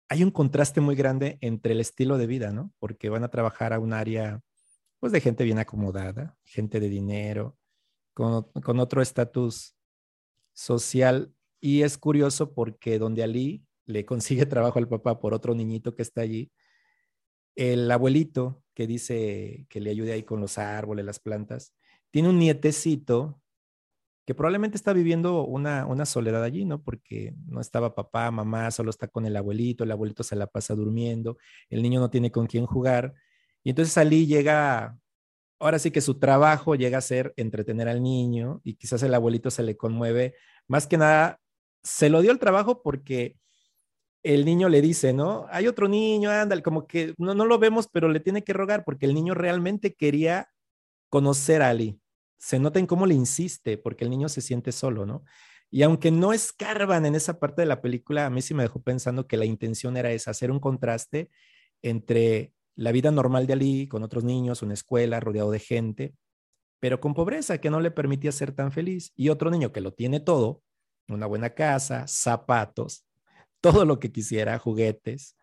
hay un contraste muy grande entre el estilo de vida, ¿no? Porque van a trabajar a un área, pues, de gente bien acomodada, gente de dinero, con, con otro estatus social. Y es curioso porque donde Ali le consigue trabajo al papá por otro niñito que está allí, el abuelito que dice que le ayude ahí con los árboles, las plantas, tiene un nietecito que probablemente está viviendo una, una soledad allí, ¿no? Porque no estaba papá, mamá, solo está con el abuelito, el abuelito se la pasa durmiendo, el niño no tiene con quién jugar. Y entonces Ali llega, ahora sí que su trabajo llega a ser entretener al niño y quizás el abuelito se le conmueve. Más que nada, se lo dio el trabajo porque el niño le dice, ¿no? Hay otro niño, ándale, como que no, no lo vemos, pero le tiene que rogar porque el niño realmente quería conocer a Ali se nota en cómo le insiste, porque el niño se siente solo, ¿no? Y aunque no escarban en esa parte de la película, a mí sí me dejó pensando que la intención era esa, hacer un contraste entre la vida normal de Ali con otros niños, una escuela rodeado de gente, pero con pobreza que no le permitía ser tan feliz, y otro niño que lo tiene todo, una buena casa, zapatos, todo lo que quisiera, juguetes,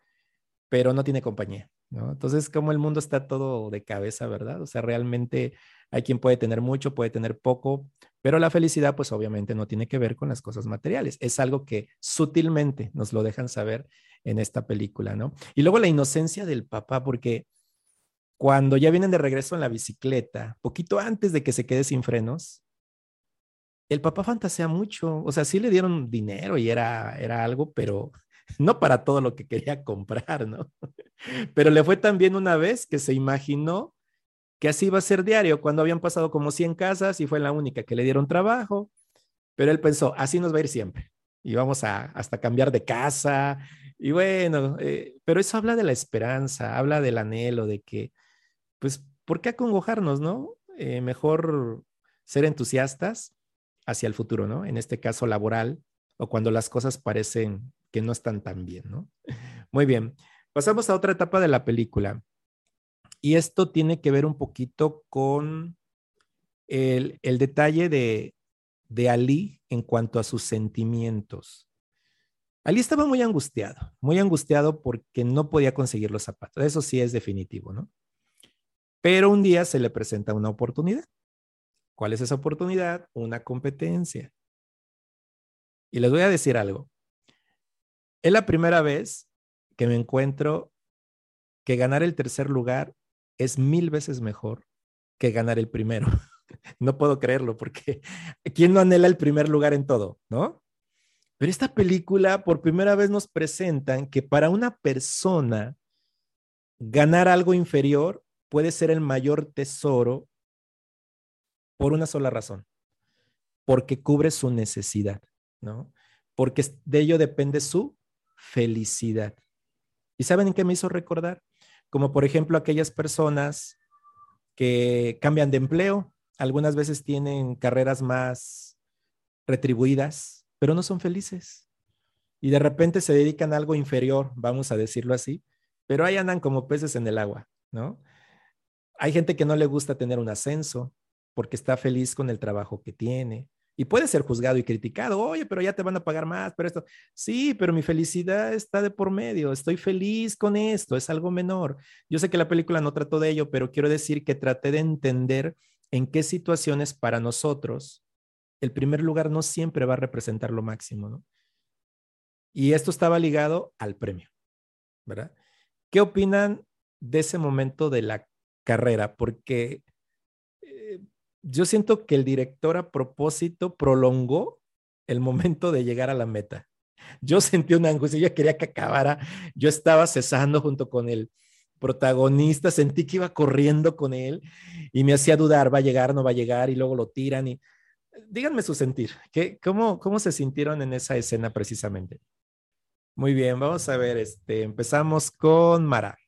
pero no tiene compañía, ¿no? Entonces, como el mundo está todo de cabeza, ¿verdad? O sea, realmente Hay quien puede tener mucho, puede tener poco, pero la felicidad pues obviamente no tiene que ver con las cosas materiales. Es algo que sutilmente nos lo dejan saber en esta película, ¿no? Y luego la inocencia del papá, porque cuando ya vienen de regreso en la bicicleta, poquito antes de que se quede sin frenos, el papá fantasea mucho, o sea, sí le dieron dinero y era, era algo, pero no para todo lo que quería comprar, ¿no? Pero le fue también una vez que se imaginó que así iba a ser diario, cuando habían pasado como 100 casas y fue la única que le dieron trabajo, pero él pensó, así nos va a ir siempre, y vamos a hasta cambiar de casa, y bueno, eh, pero eso habla de la esperanza, habla del anhelo, de que, pues, ¿por qué acongojarnos, no? Eh, mejor ser entusiastas hacia el futuro, ¿no? En este caso laboral o cuando las cosas parecen que no están tan bien, ¿no? Muy bien, pasamos a otra etapa de la película. Y esto tiene que ver un poquito con el, detalle de, de Ali en cuanto a sus sentimientos. Ali estaba muy angustiado, muy angustiado porque no podía conseguir los zapatos. Eso sí es definitivo, ¿no? Pero un día se le presenta una oportunidad. ¿Cuál es esa oportunidad? Una competencia. Y les voy a decir algo. Es la primera vez que me encuentro que ganar el tercer lugar es mil veces mejor que ganar el primero. no puedo creerlo porque ¿quién no anhela el primer lugar en todo, no? Pero esta película por primera vez nos presentan que para una persona ganar algo inferior puede ser el mayor tesoro por una sola razón, porque cubre su necesidad, ¿no? Porque de ello depende su felicidad. ¿Y saben en qué me hizo recordar? Como por ejemplo aquellas personas que cambian de empleo, algunas veces tienen carreras más retribuidas, pero no son felices. Y de repente se dedican a algo inferior, vamos a decirlo así, pero ahí andan como peces en el agua, ¿no? Hay gente que no le gusta tener un ascenso, porque está feliz con el trabajo que tiene. Y puede ser juzgado y criticado, oye, pero ya te van a pagar más, pero esto, sí, pero mi felicidad está de por medio, estoy feliz con esto, es algo menor. Yo sé que la película no trató de ello, pero quiero decir que traté de entender en qué situaciones para nosotros el primer lugar no siempre va a representar lo máximo, ¿no? Y esto estaba ligado al premio, ¿verdad? ¿Qué opinan de ese momento de la carrera? Porque yo siento que el director a propósito prolongó el momento de llegar a la meta. Yo sentí una angustia, yo quería que acabara, yo estaba cesando junto con el protagonista, sentí que iba corriendo con él y me hacía dudar, va a llegar, no va a llegar, y luego lo tiran y díganme su sentir, ¿qué, cómo, ¿cómo se sintieron en esa escena precisamente? Muy bien, vamos a ver, este, empezamos con Mara.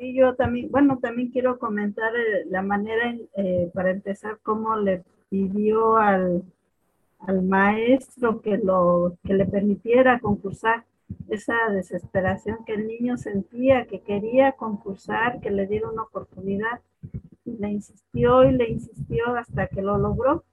Sí, yo también, bueno, también quiero comentar eh, la manera, eh, para empezar, cómo le pidió al, al maestro que, lo, que le permitiera concursar esa desesperación que el niño sentía, que quería concursar, que le diera una oportunidad. Le insistió y le insistió hasta que lo logró.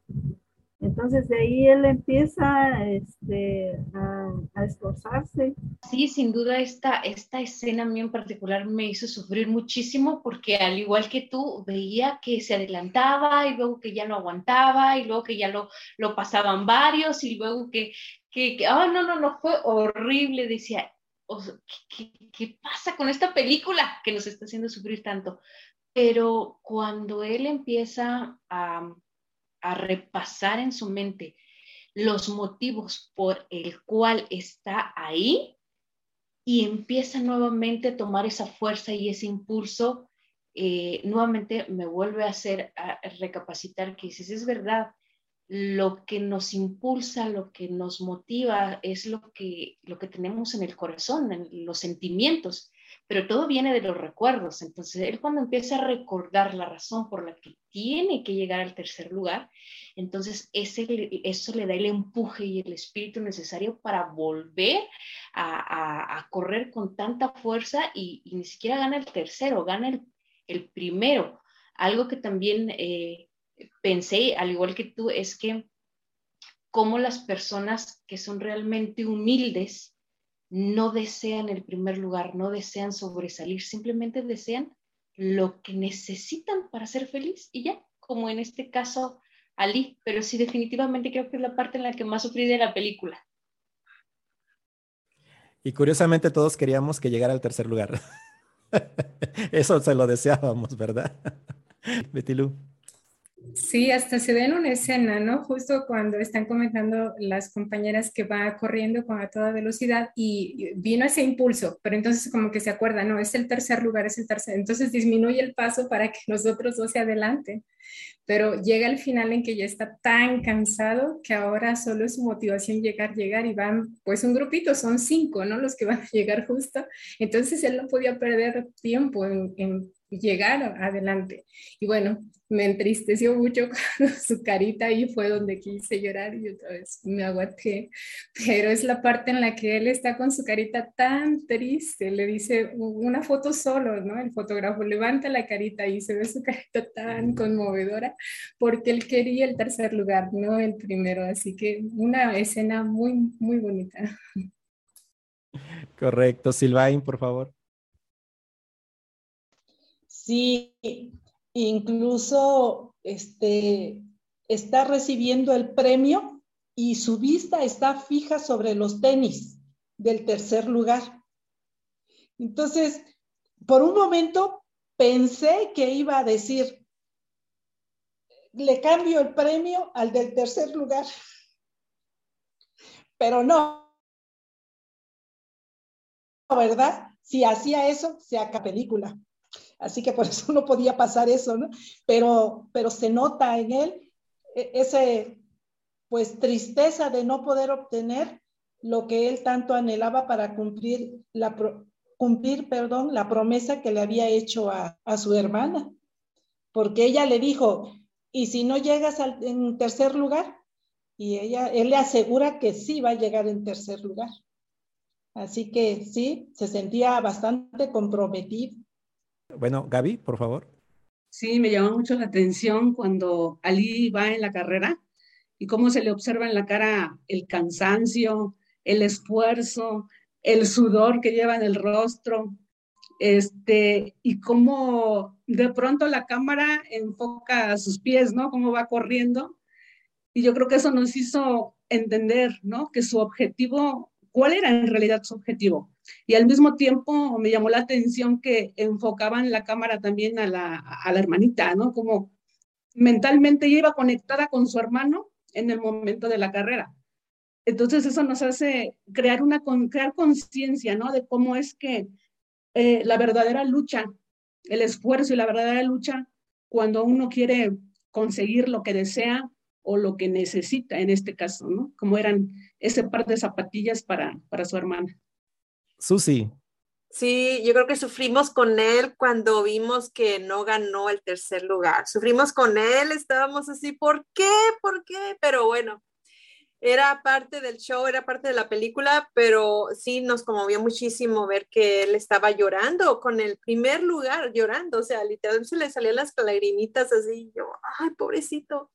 Entonces de ahí él empieza este, a, esforzarse. Sí, sin duda esta, esta escena a mí en particular me hizo sufrir muchísimo porque al igual que tú veía que se adelantaba y luego que ya no aguantaba y luego que ya lo, lo pasaban varios y luego que, que, que oh, no, no, no, fue horrible, decía, ¿qué, qué pasa con esta película que nos está haciendo sufrir tanto? Pero cuando él empieza a a repasar en su mente los motivos por el cual está ahí y empieza nuevamente a tomar esa fuerza y ese impulso, eh, nuevamente me vuelve a hacer a recapacitar que si es verdad, lo que nos impulsa, lo que nos motiva es lo que, lo que tenemos en el corazón, en los sentimientos pero todo viene de los recuerdos. Entonces, él cuando empieza a recordar la razón por la que tiene que llegar al tercer lugar, entonces ese, eso le da el empuje y el espíritu necesario para volver a, correr con tanta fuerza y, ni siquiera gana el tercero, gana el, el primero. Algo que también eh, pensé, al igual que tú, es que como las personas que son realmente humildes, no desean el primer lugar, no desean sobresalir, simplemente desean lo que necesitan para ser feliz y ya, como en este caso Ali, pero sí definitivamente creo que es la parte en la que más sufrí de la película. Y curiosamente todos queríamos que llegara al tercer lugar. Eso se lo deseábamos, ¿verdad? Betilú. Sí, hasta se ve en una escena, ¿no? Justo cuando están comentando las compañeras que va corriendo con a toda velocidad y vino ese impulso, pero entonces como que se acuerda, no, es el tercer lugar, es el tercer, entonces disminuye el paso para que nosotros dos se adelante, pero llega el final en que ya está tan cansado que ahora solo es su motivación llegar, llegar y van, pues un grupito, son cinco, ¿no? Los que van a llegar justo, entonces él no podía perder tiempo en llegar adelante. Y bueno, me entristeció mucho su carita y fue donde quise llorar y otra vez me aguanté. Pero es la parte en la que él está con su carita tan triste. Le dice una foto solo, ¿no? El fotógrafo levanta la carita y se ve su carita tan conmovedora porque él quería el tercer lugar, no el primero. Así que una escena muy, muy bonita. Correcto. Silvain, por favor. Sí, incluso este, está recibiendo el premio y su vista está fija sobre los tenis del tercer lugar. Entonces, por un momento pensé que iba a decir, le cambio el premio al del tercer lugar, pero no, ¿verdad? Si hacía eso, se acaba película. Así que por eso no podía pasar eso, ¿no? Pero, pero se nota en él e, ese, pues, tristeza de no poder obtener lo que él tanto anhelaba para cumplir la, cumplir, perdón, la promesa que le había hecho a, a su hermana. Porque ella le dijo, ¿y si no llegas al, en tercer lugar? Y ella, él le asegura que sí va a llegar en tercer lugar. Así que sí, se sentía bastante comprometido. Bueno, Gaby, por favor. Sí, me llama mucho la atención cuando Ali va en la carrera y cómo se le observa en la cara el cansancio, el esfuerzo, el sudor que lleva en el rostro, este, y cómo de pronto la cámara enfoca a sus pies, ¿no? Cómo va corriendo. Y yo creo que eso nos hizo entender, ¿no? Que su objetivo, ¿cuál era en realidad su objetivo? Y al mismo tiempo me llamó la atención que enfocaban la cámara también a la, a la hermanita, ¿no? Como mentalmente ella iba conectada con su hermano en el momento de la carrera. Entonces eso nos hace crear una crear conciencia, ¿no? De cómo es que eh, la verdadera lucha, el esfuerzo y la verdadera lucha cuando uno quiere conseguir lo que desea o lo que necesita en este caso, ¿no? Como eran ese par de zapatillas para, para su hermana. Susi. Sí, yo creo que sufrimos con él cuando vimos que no ganó el tercer lugar. Sufrimos con él, estábamos así, ¿por qué? ¿Por qué? Pero bueno, era parte del show, era parte de la película, pero sí nos conmovió muchísimo ver que él estaba llorando con el primer lugar, llorando, o sea, literalmente se le salían las lagrimitas así, yo, ay, pobrecito.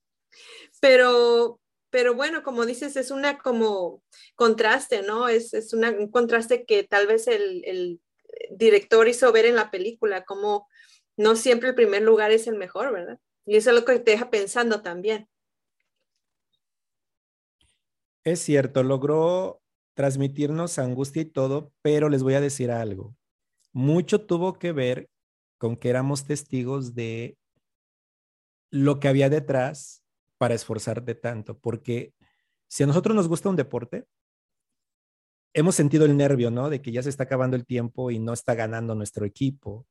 Pero pero bueno, como dices, es una como contraste, ¿no? Es, es un contraste que tal vez el, director hizo ver en la película, como no siempre el primer lugar es el mejor, ¿verdad? Y eso es lo que te deja pensando también. Es cierto, logró transmitirnos angustia y todo, pero les voy a decir algo. Mucho tuvo que ver con que éramos testigos de lo que había detrás para esforzarte tanto, porque si a nosotros nos gusta un deporte, hemos sentido el nervio, ¿no? De que ya se está acabando el tiempo y no está ganando nuestro equipo.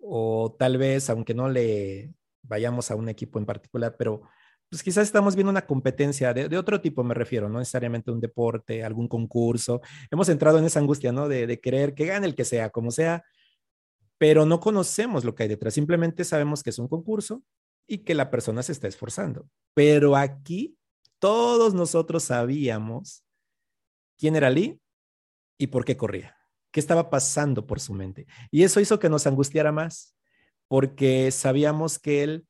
O tal vez, aunque no le vayamos a un equipo en particular, pero pues quizás estamos viendo una competencia de, otro tipo, me refiero, no necesariamente un deporte, algún concurso. Hemos entrado en esa angustia, ¿no? De, de querer que gane el que sea, como sea, pero no conocemos lo que hay detrás. Simplemente sabemos que es un concurso, y que la persona se está esforzando. Pero aquí todos nosotros sabíamos quién era Lee y por qué corría, qué estaba pasando por su mente. Y eso hizo que nos angustiara más, porque sabíamos que él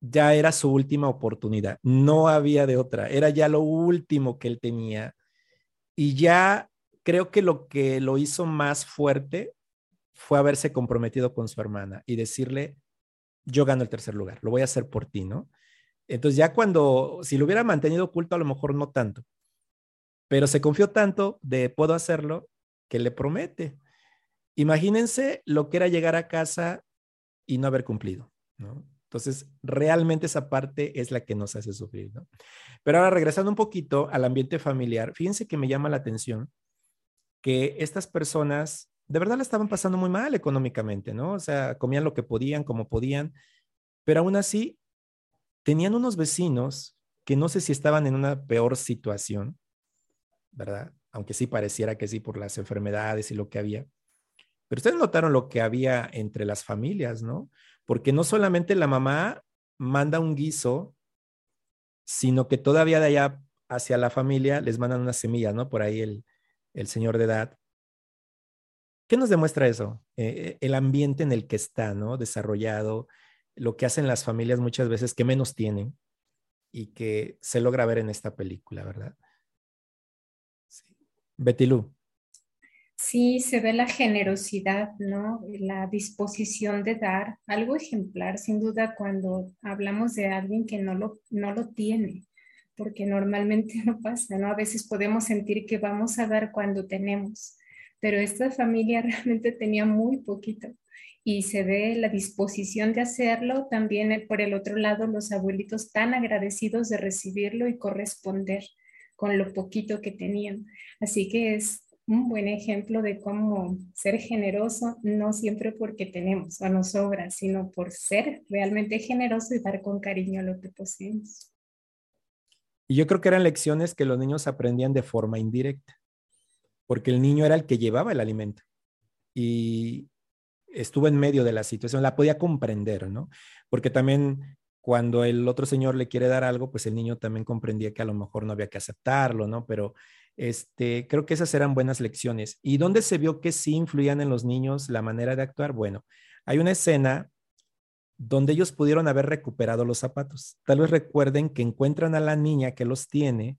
ya era su última oportunidad, no había de otra, era ya lo último que él tenía. Y ya creo que lo que lo hizo más fuerte fue haberse comprometido con su hermana y decirle, yo gano el tercer lugar, lo voy a hacer por ti, ¿no? Entonces ya cuando, si lo hubiera mantenido oculto, a lo mejor no tanto, pero se confió tanto de puedo hacerlo que le promete. Imagínense lo que era llegar a casa y no haber cumplido, ¿no? Entonces, realmente esa parte es la que nos hace sufrir, ¿no? Pero ahora, regresando un poquito al ambiente familiar, fíjense que me llama la atención que estas personas de verdad la estaban pasando muy mal económicamente, ¿no? O sea, comían lo que podían, como podían, pero aún así tenían unos vecinos que no sé si estaban en una peor situación, ¿verdad? Aunque sí pareciera que sí por las enfermedades y lo que había. Pero ustedes notaron lo que había entre las familias, ¿no? Porque no solamente la mamá manda un guiso, sino que todavía de allá hacia la familia les mandan unas semillas, ¿no? Por ahí el, el señor de edad ¿Qué nos demuestra eso? Eh, el ambiente en el que está, ¿no? Desarrollado, lo que hacen las familias muchas veces que menos tienen y que se logra ver en esta película, ¿verdad? Sí. Betty Lu. Sí, se ve la generosidad, ¿no? La disposición de dar, algo ejemplar, sin duda, cuando hablamos de alguien que no lo, no lo tiene, porque normalmente no pasa, ¿no? A veces podemos sentir que vamos a dar cuando tenemos, pero esta familia realmente tenía muy poquito y se ve la disposición de hacerlo, también eh, por el otro lado los abuelitos tan agradecidos de recibirlo y corresponder con lo poquito que tenían. Así que es un buen ejemplo de cómo ser generoso, no siempre porque tenemos o nos sobra, sino por ser realmente generoso y dar con cariño lo que poseemos. Y yo creo que eran lecciones que los niños aprendían de forma indirecta porque el niño era el que llevaba el alimento y estuvo en medio de la situación, la podía comprender, ¿no? Porque también cuando el otro señor le quiere dar algo, pues el niño también comprendía que a lo mejor no había que aceptarlo, ¿no? Pero este, creo que esas eran buenas lecciones. ¿Y dónde se vio que sí influían en los niños la manera de actuar? Bueno, hay una escena donde ellos pudieron haber recuperado los zapatos. Tal vez recuerden que encuentran a la niña que los tiene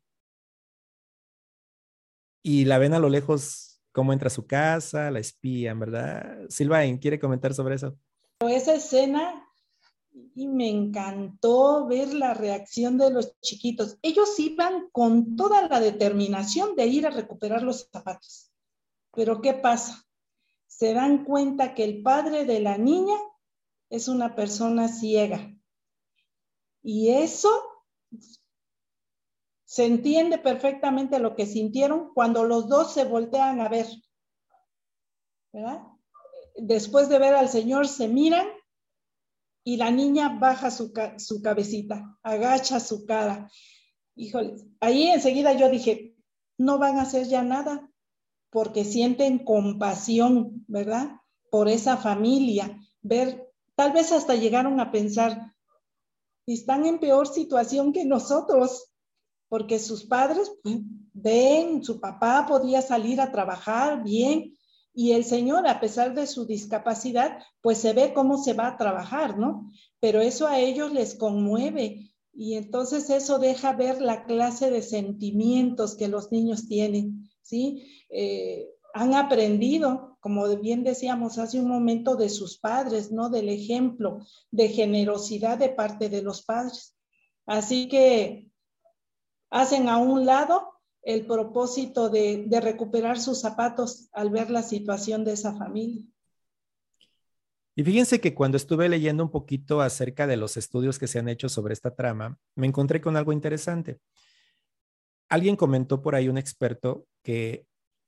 y la ven a lo lejos cómo entra a su casa, la espían, ¿verdad? Silvain, ¿quiere comentar sobre eso? Esa escena y me encantó ver la reacción de los chiquitos. Ellos iban con toda la determinación de ir a recuperar los zapatos. Pero ¿qué pasa? Se dan cuenta que el padre de la niña es una persona ciega. Y eso se entiende perfectamente lo que sintieron cuando los dos se voltean a ver. ¿verdad? Después de ver al Señor, se miran y la niña baja su, su cabecita, agacha su cara. Híjole, ahí enseguida yo dije, no van a hacer ya nada porque sienten compasión, ¿verdad? Por esa familia, ver, tal vez hasta llegaron a pensar, están en peor situación que nosotros, porque sus padres pues, ven, su papá podía salir a trabajar bien y el señor, a pesar de su discapacidad, pues se ve cómo se va a trabajar, ¿no? Pero eso a ellos les conmueve y entonces eso deja ver la clase de sentimientos que los niños tienen, ¿sí? Eh, han aprendido, como bien decíamos hace un momento, de sus padres, ¿no? Del ejemplo de generosidad de parte de los padres. Así que hacen a un lado el propósito de, recuperar sus zapatos al ver la situación de esa familia. Y fíjense que cuando estuve leyendo un poquito acerca de los estudios que se han hecho sobre esta trama, me encontré con algo interesante. Alguien comentó por ahí, un experto, que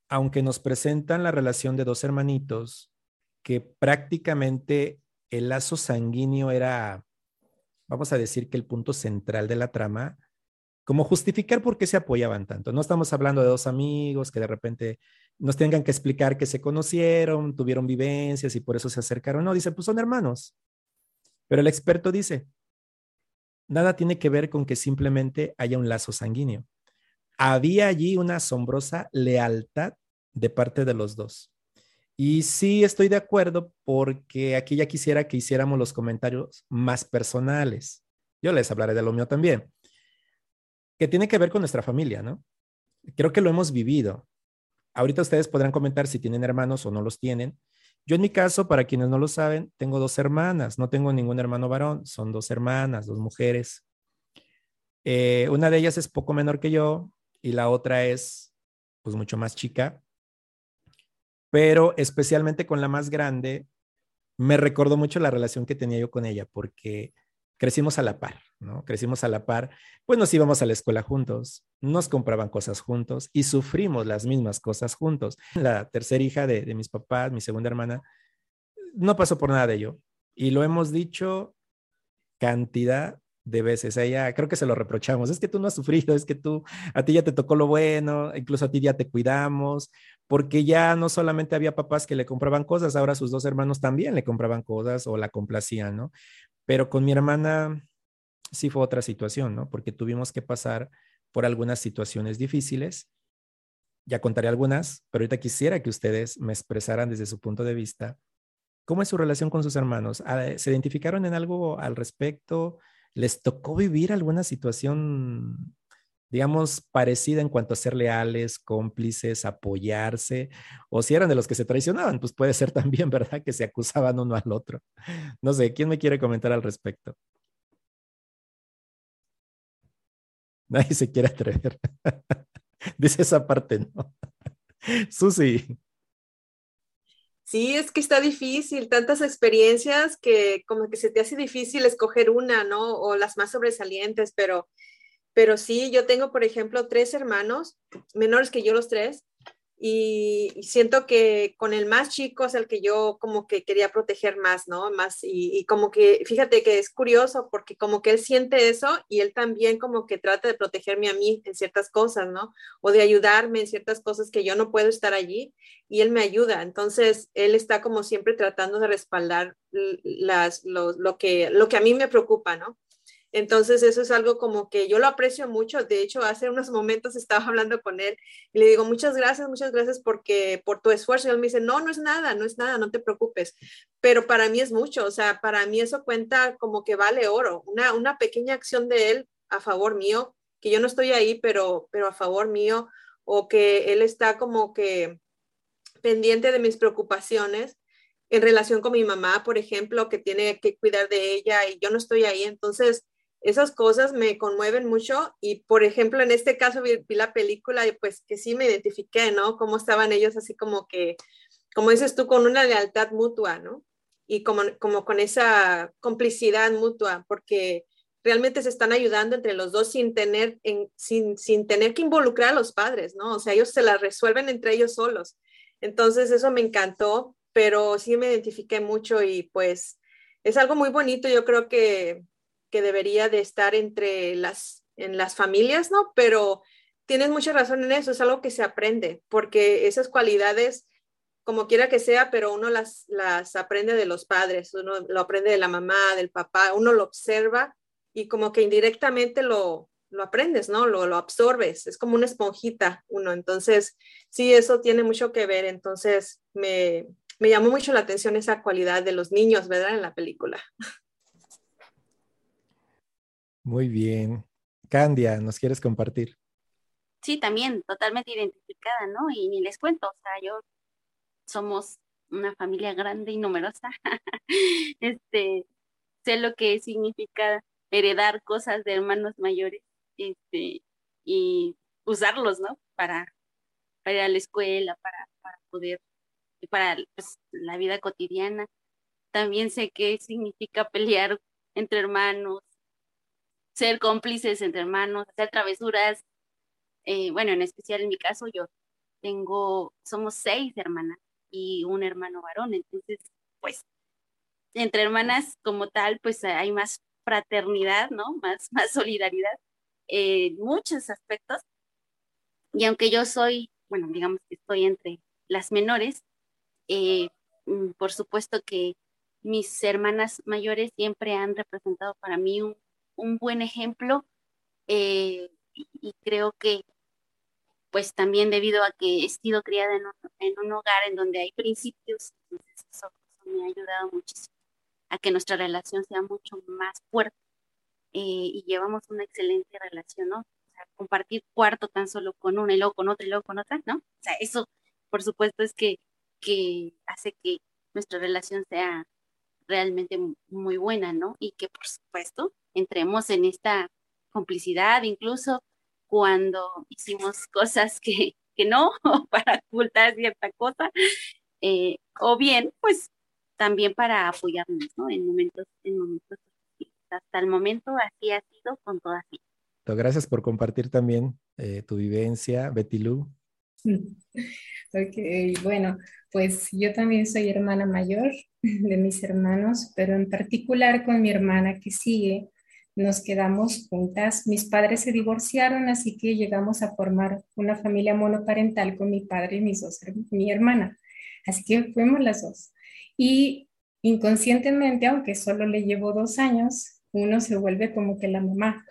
aunque nos presentan la relación de dos hermanitos, que prácticamente el lazo sanguíneo era, vamos a decir que el punto central de la trama, como justificar por qué se apoyaban tanto. No estamos hablando de dos amigos que de repente nos tengan que explicar que se conocieron, tuvieron vivencias y por eso se acercaron. No, dice, pues son hermanos. Pero el experto dice, nada tiene que ver con que simplemente haya un lazo sanguíneo. Había allí una asombrosa lealtad de parte de los dos. Y sí estoy de acuerdo porque aquí ya quisiera que hiciéramos los comentarios más personales. Yo les hablaré de lo mío también que tiene que ver con nuestra familia, ¿no? Creo que lo hemos vivido. Ahorita ustedes podrán comentar si tienen hermanos o no los tienen. Yo en mi caso, para quienes no lo saben, tengo dos hermanas, no tengo ningún hermano varón, son dos hermanas, dos mujeres. Eh, una de ellas es poco menor que yo y la otra es pues mucho más chica, pero especialmente con la más grande, me recordó mucho la relación que tenía yo con ella, porque crecimos a la par, ¿no? Crecimos a la par, pues nos íbamos a la escuela juntos, nos compraban cosas juntos y sufrimos las mismas cosas juntos. La tercera hija de, de mis papás, mi segunda hermana, no pasó por nada de ello. Y lo hemos dicho cantidad de veces. A ella creo que se lo reprochamos. Es que tú no has sufrido, es que tú, a ti ya te tocó lo bueno, incluso a ti ya te cuidamos, porque ya no solamente había papás que le compraban cosas, ahora sus dos hermanos también le compraban cosas o la complacían, ¿no? Pero con mi hermana sí fue otra situación, ¿no? Porque tuvimos que pasar por algunas situaciones difíciles. Ya contaré algunas, pero ahorita quisiera que ustedes me expresaran desde su punto de vista cómo es su relación con sus hermanos. Ah, ¿Se identificaron en algo al respecto? ¿Les tocó vivir alguna situación, digamos, parecida en cuanto a ser leales, cómplices, apoyarse? O si eran de los que se traicionaban, pues puede ser también, ¿verdad? Que se acusaban uno al otro. No sé, ¿quién me quiere comentar al respecto? Nadie se quiere atrever. Dice esa parte, ¿no? Susi. Sí, es que está difícil, tantas experiencias que como que se te hace difícil escoger una, ¿no? O las más sobresalientes, pero, pero sí, yo tengo, por ejemplo, tres hermanos, menores que yo los tres, y, siento que con el más chico es el que yo como que quería proteger más, ¿no? Más y, como que, fíjate que es curioso porque como que él siente eso y él también como que trata de protegerme a mí en ciertas cosas, ¿no? O de ayudarme en ciertas cosas que yo no puedo estar allí y él me ayuda. Entonces, él está como siempre tratando de respaldar las, lo, que, lo que a mí me preocupa, ¿no? Entonces, eso es algo como que yo lo aprecio mucho. De hecho, hace unos momentos estaba hablando con él y le digo, muchas gracias, muchas gracias porque por tu esfuerzo. Y él me dice, no, no es nada, no es nada, no te preocupes. Pero para mí es mucho, o sea, para mí eso cuenta como que vale oro. Una, una pequeña acción de él a favor mío, que yo no estoy ahí, pero, pero a favor mío, o que él está como que pendiente de mis preocupaciones en relación con mi mamá, por ejemplo, que tiene que cuidar de ella y yo no estoy ahí. Entonces, esas cosas me conmueven mucho y, por ejemplo, en este caso vi, la película y pues que sí me identifiqué, ¿no? Cómo estaban ellos así como que, como dices tú, con una lealtad mutua, ¿no? Y como, como con esa complicidad mutua, porque realmente se están ayudando entre los dos sin tener, en, sin, sin tener que involucrar a los padres, ¿no? O sea, ellos se la resuelven entre ellos solos. Entonces, eso me encantó, pero sí me identifiqué mucho y pues es algo muy bonito. Yo creo que que debería de estar entre las, en las familias, ¿no? Pero tienes mucha razón en eso, es algo que se aprende, porque esas cualidades, como quiera que sea, pero uno las, las aprende de los padres, uno lo aprende de la mamá, del papá, uno lo observa y como que indirectamente lo, lo aprendes, ¿no? Lo, lo absorbes, es como una esponjita uno. Entonces, sí, eso tiene mucho que ver. Entonces, me, me llamó mucho la atención esa cualidad de los niños, ¿verdad? En la película. Muy bien. Candia, ¿nos quieres compartir? Sí, también, totalmente identificada, ¿no? Y ni les cuento, o sea, yo somos una familia grande y numerosa. este, sé lo que significa heredar cosas de hermanos mayores, este, y usarlos, ¿no? Para, ir a la escuela, para, para poder, para pues, la vida cotidiana. También sé qué significa pelear entre hermanos, ser cómplices entre hermanos, hacer travesuras. Eh, bueno, en especial en mi caso, yo tengo, somos seis hermanas y un hermano varón, entonces, pues, entre hermanas como tal, pues hay más fraternidad, ¿no? Más, más solidaridad en muchos aspectos. Y aunque yo soy, bueno, digamos que estoy entre las menores, eh, mm, por supuesto que mis hermanas mayores siempre han representado para mí un un buen ejemplo eh, y, creo que pues también debido a que he sido criada en un, hogar en donde hay principios, entonces eso, me ha ayudado muchísimo a que nuestra relación sea mucho más fuerte eh, y llevamos una excelente relación, ¿no? O sea, compartir cuarto tan solo con una y luego con otra y luego con otra, ¿no? O sea, eso por supuesto es que, que hace que nuestra relación sea realmente muy buena, ¿no? Y que por supuesto entremos en esta complicidad, incluso cuando hicimos cosas que, que no, para ocultar cierta cosa, eh, o bien, pues también para apoyarnos, ¿no? En momentos, en momentos hasta el momento así ha sido con todas. Gracias por compartir también eh, tu vivencia, Betty Lu. Ok, bueno, pues yo también soy hermana mayor de mis hermanos, pero en particular con mi hermana que sigue, nos quedamos juntas. Mis padres se divorciaron, así que llegamos a formar una familia monoparental con mi padre y mi hermana. Así que fuimos las dos. Y inconscientemente, aunque solo le llevo dos años, uno se vuelve como que la mamá.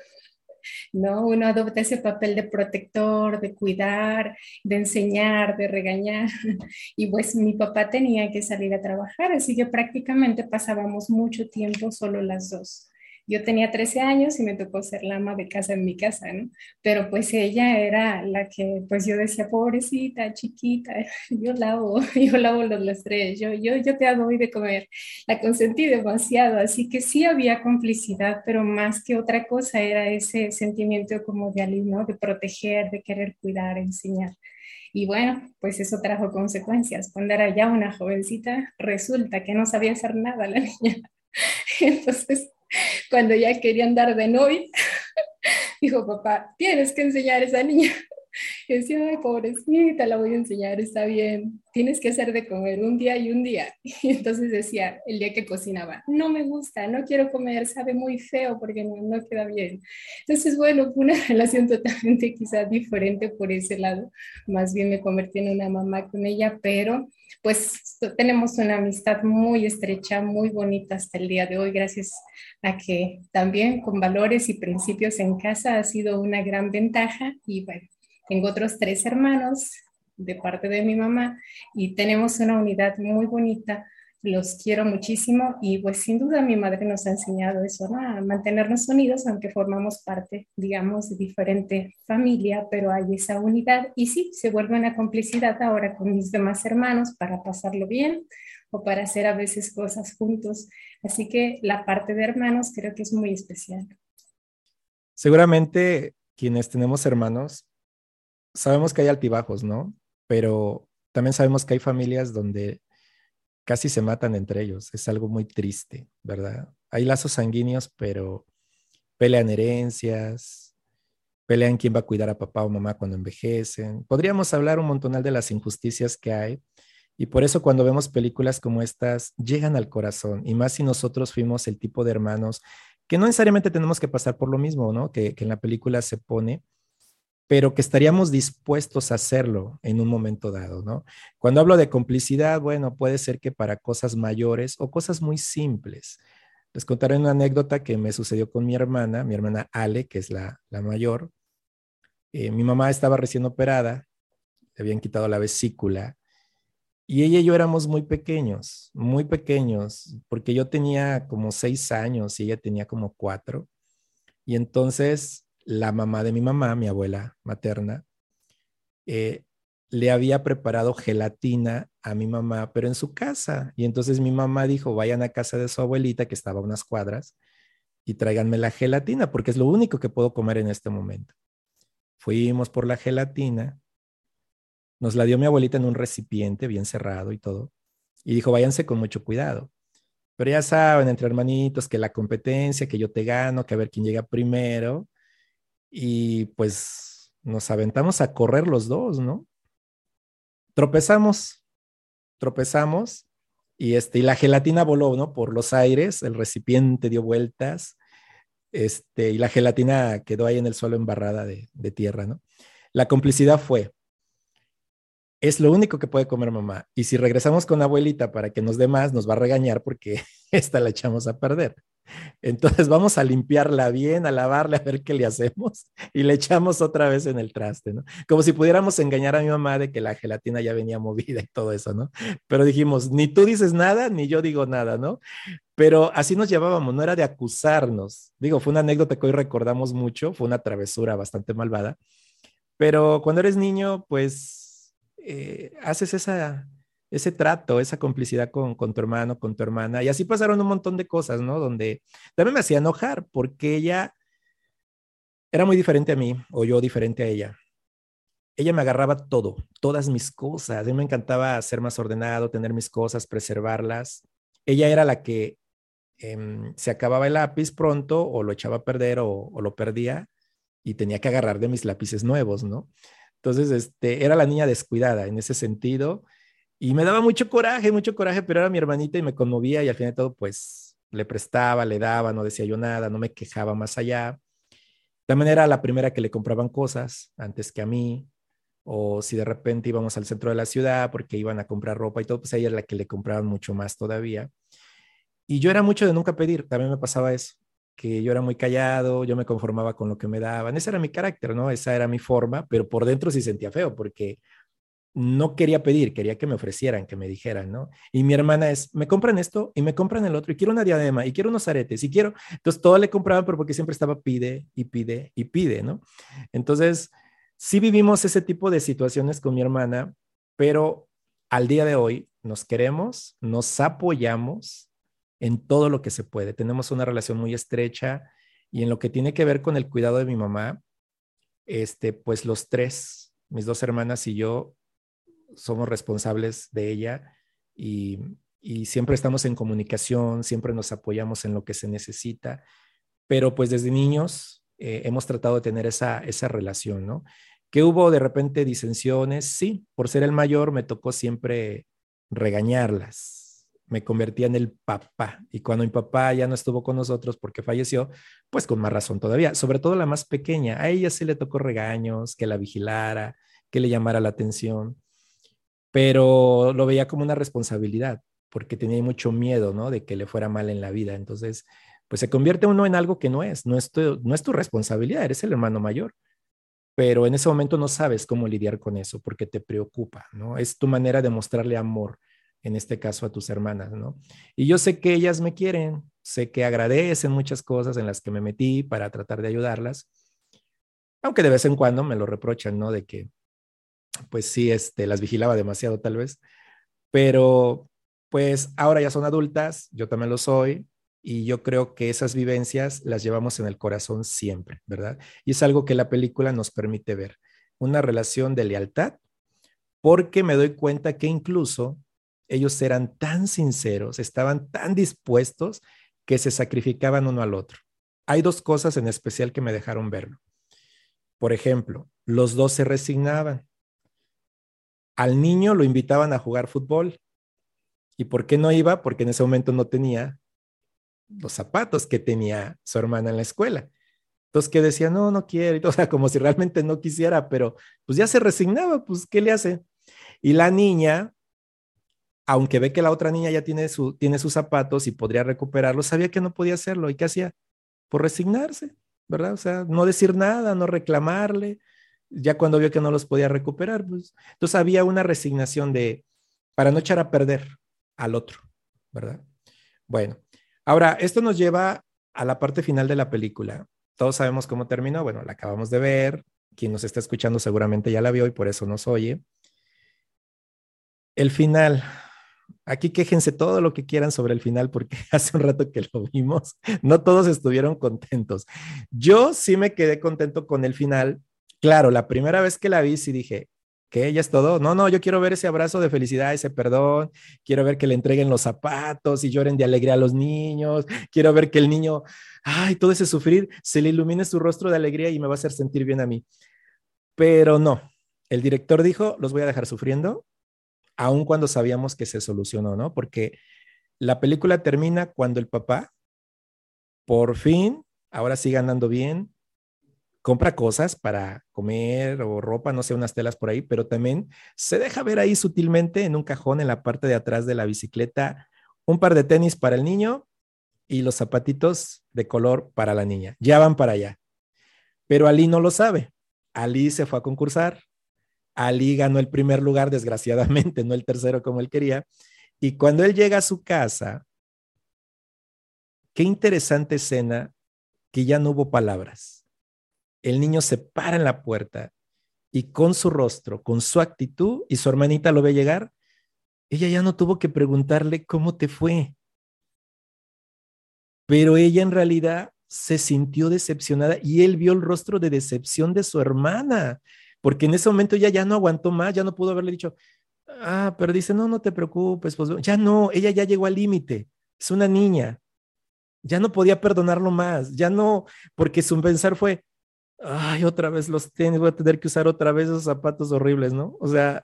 ¿No? Uno adopta ese papel de protector, de cuidar, de enseñar, de regañar. Y pues mi papá tenía que salir a trabajar, así que prácticamente pasábamos mucho tiempo solo las dos. Yo tenía 13 años y me tocó ser la ama de casa en mi casa, ¿no? Pero pues ella era la que, pues yo decía, pobrecita, chiquita, yo lavo, yo lavo los lastres, yo, yo, yo te doy de comer. La consentí demasiado, así que sí había complicidad, pero más que otra cosa era ese sentimiento como de ¿no? De proteger, de querer cuidar, enseñar. Y bueno, pues eso trajo consecuencias. Cuando era ya una jovencita, resulta que no sabía hacer nada la niña. Entonces, cuando ya quería andar de novia, dijo papá, tienes que enseñar a esa niña. Y decía, ay, pobrecita, la voy a enseñar, está bien. Tienes que hacer de comer un día y un día. Y entonces decía, el día que cocinaba, no me gusta, no quiero comer, sabe muy feo porque no, no queda bien. Entonces, bueno, fue una relación totalmente quizás diferente por ese lado. Más bien me convertí en una mamá con ella, pero pues tenemos una amistad muy estrecha, muy bonita hasta el día de hoy, gracias a que también con valores y principios en casa ha sido una gran ventaja y bueno, tengo otros tres hermanos de parte de mi mamá y tenemos una unidad muy bonita los quiero muchísimo y pues sin duda mi madre nos ha enseñado eso, ¿no? a mantenernos unidos, aunque formamos parte, digamos, de diferente familia, pero hay esa unidad y sí, se vuelve una complicidad ahora con mis demás hermanos para pasarlo bien o para hacer a veces cosas juntos. Así que la parte de hermanos creo que es muy especial. Seguramente quienes tenemos hermanos, sabemos que hay altibajos, ¿no? Pero también sabemos que hay familias donde casi se matan entre ellos. Es algo muy triste, ¿verdad? Hay lazos sanguíneos, pero pelean herencias, pelean quién va a cuidar a papá o mamá cuando envejecen. Podríamos hablar un montonal de las injusticias que hay. Y por eso cuando vemos películas como estas, llegan al corazón. Y más si nosotros fuimos el tipo de hermanos que no necesariamente tenemos que pasar por lo mismo, ¿no? Que, que en la película se pone, pero que estaríamos dispuestos a hacerlo en un momento dado, ¿no? Cuando hablo de complicidad, bueno, puede ser que para cosas mayores o cosas muy simples. Les contaré una anécdota que me sucedió con mi hermana, mi hermana Ale, que es la, mayor. Eh, mi mamá estaba recién operada, le habían quitado la vesícula y ella y yo éramos muy pequeños, muy pequeños, porque yo tenía como seis años y ella tenía como cuatro. Y entonces la mamá de mi mamá, mi abuela materna, eh, le había preparado gelatina a mi mamá, pero en su casa. Y entonces mi mamá dijo, vayan a casa de su abuelita, que estaba a unas cuadras, y tráiganme la gelatina, porque es lo único que puedo comer en este momento. Fuimos por la gelatina, nos la dio mi abuelita en un recipiente bien cerrado y todo, y dijo, váyanse con mucho cuidado. Pero ya saben, entre hermanitos, que la competencia, que yo te gano, que a ver quién llega primero y pues nos aventamos a correr los dos, ¿no? Tropezamos, tropezamos y, este, y la gelatina voló, ¿no? Por los aires, el recipiente dio vueltas este, y la gelatina quedó ahí en el suelo embarrada de, de tierra, ¿no? La complicidad fue, es lo único que puede comer mamá. Y si regresamos con abuelita para que nos dé más, nos va a regañar porque esta la echamos a perder. Entonces vamos a limpiarla bien, a lavarla, a ver qué le hacemos y le echamos otra vez en el traste, ¿no? Como si pudiéramos engañar a mi mamá de que la gelatina ya venía movida y todo eso, ¿no? Pero dijimos, ni tú dices nada, ni yo digo nada, ¿no? Pero así nos llevábamos, no era de acusarnos. Digo, fue una anécdota que hoy recordamos mucho, fue una travesura bastante malvada, pero cuando eres niño, pues eh, haces esa, ese trato, esa complicidad con, con, tu hermano, con tu hermana. Y así pasaron un montón de cosas, ¿no? Donde también me hacía enojar porque ella era muy diferente a mí o yo diferente a ella. Ella me agarraba todo, todas mis cosas. A mí me encantaba ser más ordenado, tener mis cosas, preservarlas. Ella era la que em, se acababa el lápiz pronto o lo echaba a perder o, o lo perdía y tenía que agarrar de mis lápices nuevos, ¿no? Entonces, este, era la niña descuidada en ese sentido y me daba mucho coraje, mucho coraje, pero era mi hermanita y me conmovía y al fin de todo, pues le prestaba, le daba, no decía yo nada, no me quejaba más allá. También era la primera que le compraban cosas antes que a mí, o si de repente íbamos al centro de la ciudad porque iban a comprar ropa y todo, pues ella era la que le compraban mucho más todavía. Y yo era mucho de nunca pedir, también me pasaba eso, que yo era muy callado, yo me conformaba con lo que me daban, ese era mi carácter, ¿no? Esa era mi forma, pero por dentro sí sentía feo porque no quería pedir, quería que me ofrecieran, que me dijeran, ¿no? Y mi hermana es, me compran esto y me compran el otro y quiero una diadema y quiero unos aretes y quiero, entonces todo le compraban, pero porque siempre estaba pide y pide y pide, ¿no? Entonces, sí vivimos ese tipo de situaciones con mi hermana, pero al día de hoy nos queremos, nos apoyamos en todo lo que se puede. Tenemos una relación muy estrecha y en lo que tiene que ver con el cuidado de mi mamá, este, pues los tres, mis dos hermanas y yo, somos responsables de ella y, siempre estamos en comunicación, siempre nos apoyamos en lo que se necesita, pero pues desde niños eh, hemos tratado de tener esa, esa relación, ¿no? Que hubo de repente disensiones, sí, por ser el mayor me tocó siempre regañarlas, me convertía en el papá y cuando mi papá ya no estuvo con nosotros porque falleció, pues con más razón todavía, sobre todo la más pequeña, a ella sí le tocó regaños, que la vigilara, que le llamara la atención pero lo veía como una responsabilidad, porque tenía mucho miedo, ¿no? De que le fuera mal en la vida. Entonces, pues se convierte uno en algo que no es, no es tu, no es tu responsabilidad, eres el hermano mayor, pero en ese momento no sabes cómo lidiar con eso porque te preocupa, ¿no? Es tu manera de mostrarle amor, en este caso a tus hermanas, ¿no? Y yo sé que ellas me quieren, sé que agradecen muchas cosas en las que me metí para tratar de ayudarlas, aunque de vez en cuando me lo reprochan, ¿no? De que pues sí, este, las vigilaba demasiado tal vez, pero pues ahora ya son adultas, yo también lo soy, y yo creo que esas vivencias las llevamos en el corazón siempre, ¿verdad? Y es algo que la película nos permite ver, una relación de lealtad, porque me doy cuenta que incluso ellos eran tan sinceros, estaban tan dispuestos que se sacrificaban uno al otro. Hay dos cosas en especial que me dejaron verlo. Por ejemplo, los dos se resignaban. Al niño lo invitaban a jugar fútbol. ¿Y por qué no iba? Porque en ese momento no tenía los zapatos que tenía su hermana en la escuela. Entonces que decía, no, no quiero, o sea, como si realmente no quisiera, pero pues ya se resignaba, pues ¿qué le hace? Y la niña, aunque ve que la otra niña ya tiene, su, tiene sus zapatos y podría recuperarlos, sabía que no podía hacerlo. ¿Y qué hacía? Por resignarse, ¿verdad? O sea, no decir nada, no reclamarle, ya cuando vio que no los podía recuperar, pues, entonces había una resignación de, para no echar a perder al otro, ¿verdad? Bueno, ahora, esto nos lleva a la parte final de la película. Todos sabemos cómo terminó, bueno, la acabamos de ver, quien nos está escuchando seguramente ya la vio y por eso nos oye. El final, aquí quéjense todo lo que quieran sobre el final porque hace un rato que lo vimos, no todos estuvieron contentos. Yo sí me quedé contento con el final Claro, la primera vez que la vi, sí dije, que ella es todo. No, no, yo quiero ver ese abrazo de felicidad, ese perdón. Quiero ver que le entreguen los zapatos y lloren de alegría a los niños. Quiero ver que el niño, ay, todo ese sufrir, se le ilumine su rostro de alegría y me va a hacer sentir bien a mí. Pero no, el director dijo, los voy a dejar sufriendo, aun cuando sabíamos que se solucionó, ¿no? Porque la película termina cuando el papá, por fin, ahora sigue andando bien, compra cosas para comer o ropa, no sé, unas telas por ahí, pero también se deja ver ahí sutilmente en un cajón en la parte de atrás de la bicicleta un par de tenis para el niño y los zapatitos de color para la niña. Ya van para allá. Pero Ali no lo sabe. Ali se fue a concursar. Ali ganó el primer lugar, desgraciadamente, no el tercero como él quería. Y cuando él llega a su casa, qué interesante escena que ya no hubo palabras el niño se para en la puerta y con su rostro, con su actitud, y su hermanita lo ve llegar, ella ya no tuvo que preguntarle cómo te fue. Pero ella en realidad se sintió decepcionada y él vio el rostro de decepción de su hermana, porque en ese momento ella ya no aguantó más, ya no pudo haberle dicho, ah, pero dice, no, no te preocupes, pues ya no, ella ya llegó al límite, es una niña, ya no podía perdonarlo más, ya no, porque su pensar fue, ay, otra vez los tenis, voy a tener que usar otra vez esos zapatos horribles, ¿no? O sea,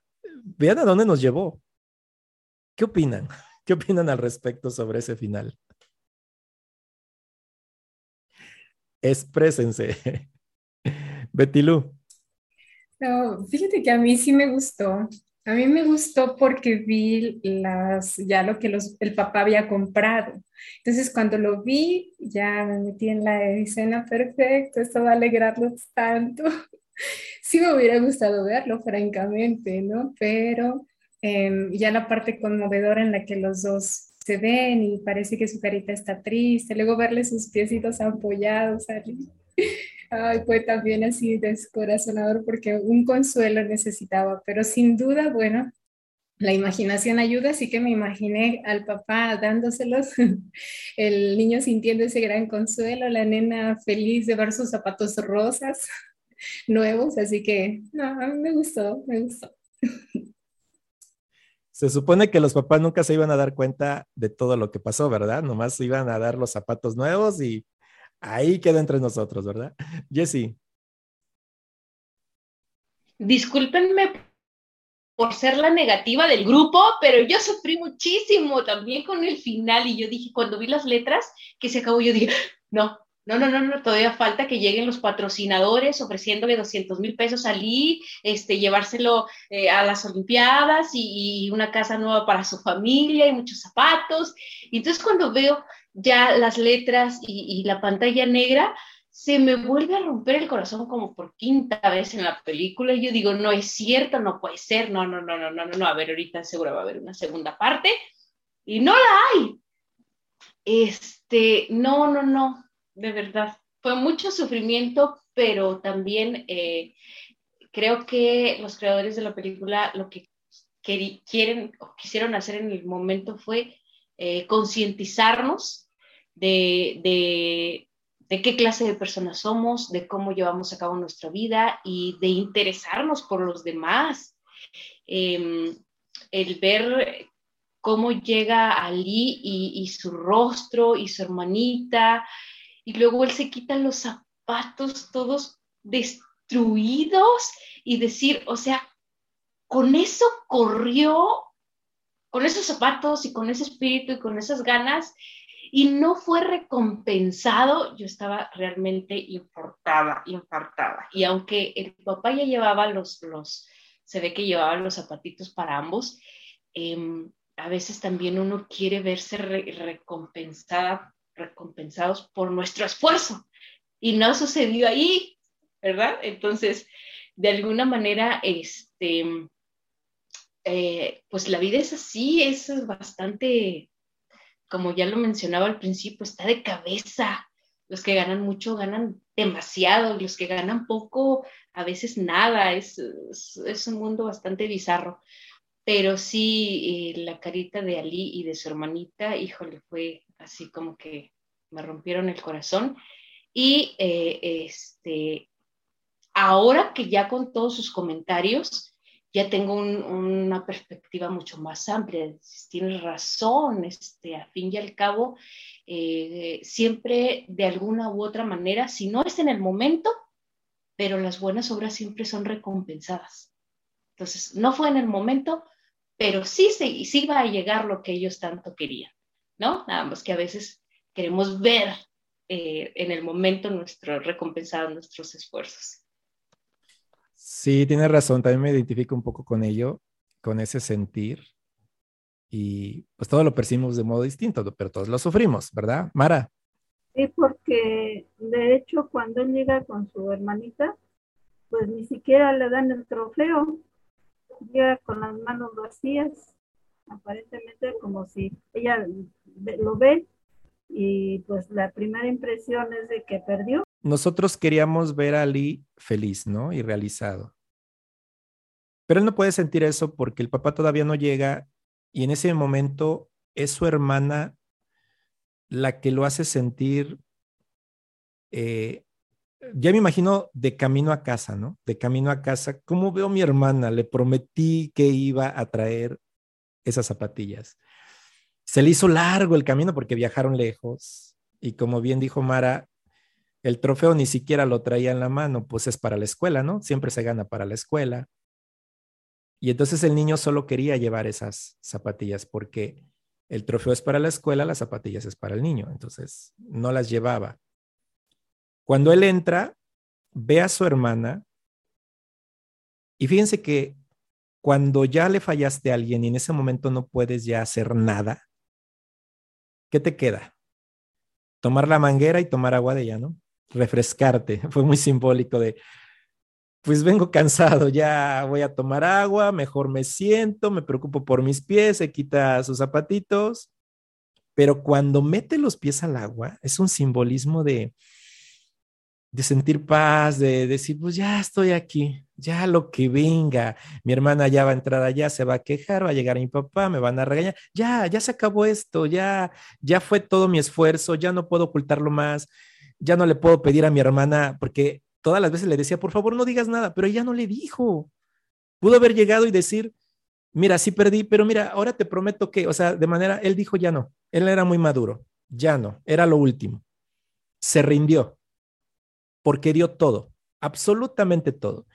vean a dónde nos llevó. ¿Qué opinan? ¿Qué opinan al respecto sobre ese final? Exprésense. Betty Lu. No, fíjate que a mí sí me gustó. A mí me gustó porque vi las, ya lo que los, el papá había comprado. Entonces, cuando lo vi, ya me metí en la escena perfecta, esto va a alegrarlos tanto. Sí me hubiera gustado verlo, francamente, ¿no? Pero em, ya la parte conmovedora en la que los dos se ven y parece que su carita está triste, luego verle sus piecitos apoyados allí. Ay, fue también así descorazonador porque un consuelo necesitaba, pero sin duda, bueno, la imaginación ayuda, así que me imaginé al papá dándoselos, el niño sintiendo ese gran consuelo, la nena feliz de ver sus zapatos rosas nuevos, así que no, a mí me gustó, me gustó. Se supone que los papás nunca se iban a dar cuenta de todo lo que pasó, ¿verdad? Nomás iban a dar los zapatos nuevos y ahí queda entre nosotros, ¿verdad? Jesse. Discúlpenme por ser la negativa del grupo, pero yo sufrí muchísimo también con el final y yo dije, cuando vi las letras que se acabó, yo dije, no, no, no, no, no, todavía falta que lleguen los patrocinadores ofreciéndole 200 mil pesos a Lee, este, llevárselo eh, a las Olimpiadas y, una casa nueva para su familia y muchos zapatos. Y entonces cuando veo ya las letras y, la pantalla negra, se me vuelve a romper el corazón como por quinta vez en la película y yo digo, no es cierto, no puede ser, no, no, no, no, no, no, a ver, ahorita seguro va a haber una segunda parte y no la hay. Este, no, no, no, de verdad. Fue mucho sufrimiento, pero también eh, creo que los creadores de la película lo que quieren o quisieron hacer en el momento fue eh, concientizarnos de, de, qué clase de personas somos, de cómo llevamos a cabo nuestra vida y de interesarnos por los demás. Em, el ver cómo llega Ali y, y, su rostro y su hermanita y luego él se quita los zapatos todos destruidos y decir, o sea, con eso corrió, con esos zapatos y con ese espíritu y con esas ganas y no fue recompensado, yo estaba realmente importada, infartada. Y aunque el papá ya llevaba los, los se ve que llevaba los zapatitos para ambos, em, a veces también uno quiere verse recompensada recompensados por nuestro esfuerzo. Y no sucedió ahí, ¿verdad? Entonces, de alguna manera, este, eh, pues la vida es así, es bastante, como ya lo mencionaba al principio, está de cabeza. Los que ganan mucho ganan demasiado, los que ganan poco, a veces nada, es, es, un mundo bastante bizarro. Pero sí, eh, la carita de Ali y de su hermanita, híjole, fue así como que me rompieron el corazón. Y eh, este, ahora que ya con todos sus comentarios, ya tengo una perspectiva mucho más amplia. Tienes razón, este, a fin y al cabo, eh, siempre de alguna u otra manera, si no es en el momento, pero las buenas obras siempre son recompensadas. Entonces, no fue en el momento, pero sí, sí, sí va a llegar lo que ellos tanto querían, ¿no? Nada más que a veces queremos ver eh, en el momento nuestro recompensado nuestros esfuerzos. Sí, tienes razón, también me identifico un poco con ello, con ese sentir. Y pues todo lo percibimos de modo distinto, pero todos lo sufrimos, ¿verdad? Mara. Sí, porque de hecho cuando él llega con su hermanita, pues ni siquiera le dan el trofeo, llega con las manos vacías, aparentemente como si ella lo ve y pues la primera impresión es de que perdió. Nosotros queríamos ver a Ali feliz, ¿no? Y realizado. Pero él no puede sentir eso porque el papá todavía no llega y en ese momento es su hermana la que lo hace sentir, eh, ya me imagino de camino a casa, ¿no? De camino a casa, ¿cómo veo a mi hermana? Le prometí que iba a traer esas zapatillas. Se le hizo largo el camino porque viajaron lejos y como bien dijo Mara, el trofeo ni siquiera lo traía en la mano, pues es para la escuela, ¿no? Siempre se gana para la escuela. Y entonces el niño solo quería llevar esas zapatillas porque el trofeo es para la escuela, las zapatillas es para el niño. Entonces no las llevaba. Cuando él entra, ve a su hermana y fíjense que cuando ya le fallaste a alguien y en ese momento no puedes ya hacer nada, ¿qué te queda? Tomar la manguera y tomar agua de ella, ¿no? Refrescarte. Fue muy simbólico de, pues vengo cansado, ya voy a tomar agua, mejor me siento, me preocupo por mis pies, se quita sus zapatitos, pero cuando mete los pies al agua, es un simbolismo de, de sentir paz, de decir, pues ya estoy aquí, ya lo que venga, mi hermana ya va a entrar allá, se va a quejar, va a llegar mi papá, me van a regañar, ya, ya se acabó esto, ya, ya fue todo mi esfuerzo, ya no puedo ocultarlo más, ya no le puedo pedir a mi hermana, porque todas las veces le decía, por favor, no digas nada, pero ella no le dijo. Pudo haber llegado y decir, mira, sí perdí, pero mira, ahora te prometo que, o sea, de manera, él dijo, ya no, él era muy maduro, ya no, era lo último. Se rindió, porque dio todo, absolutamente todo.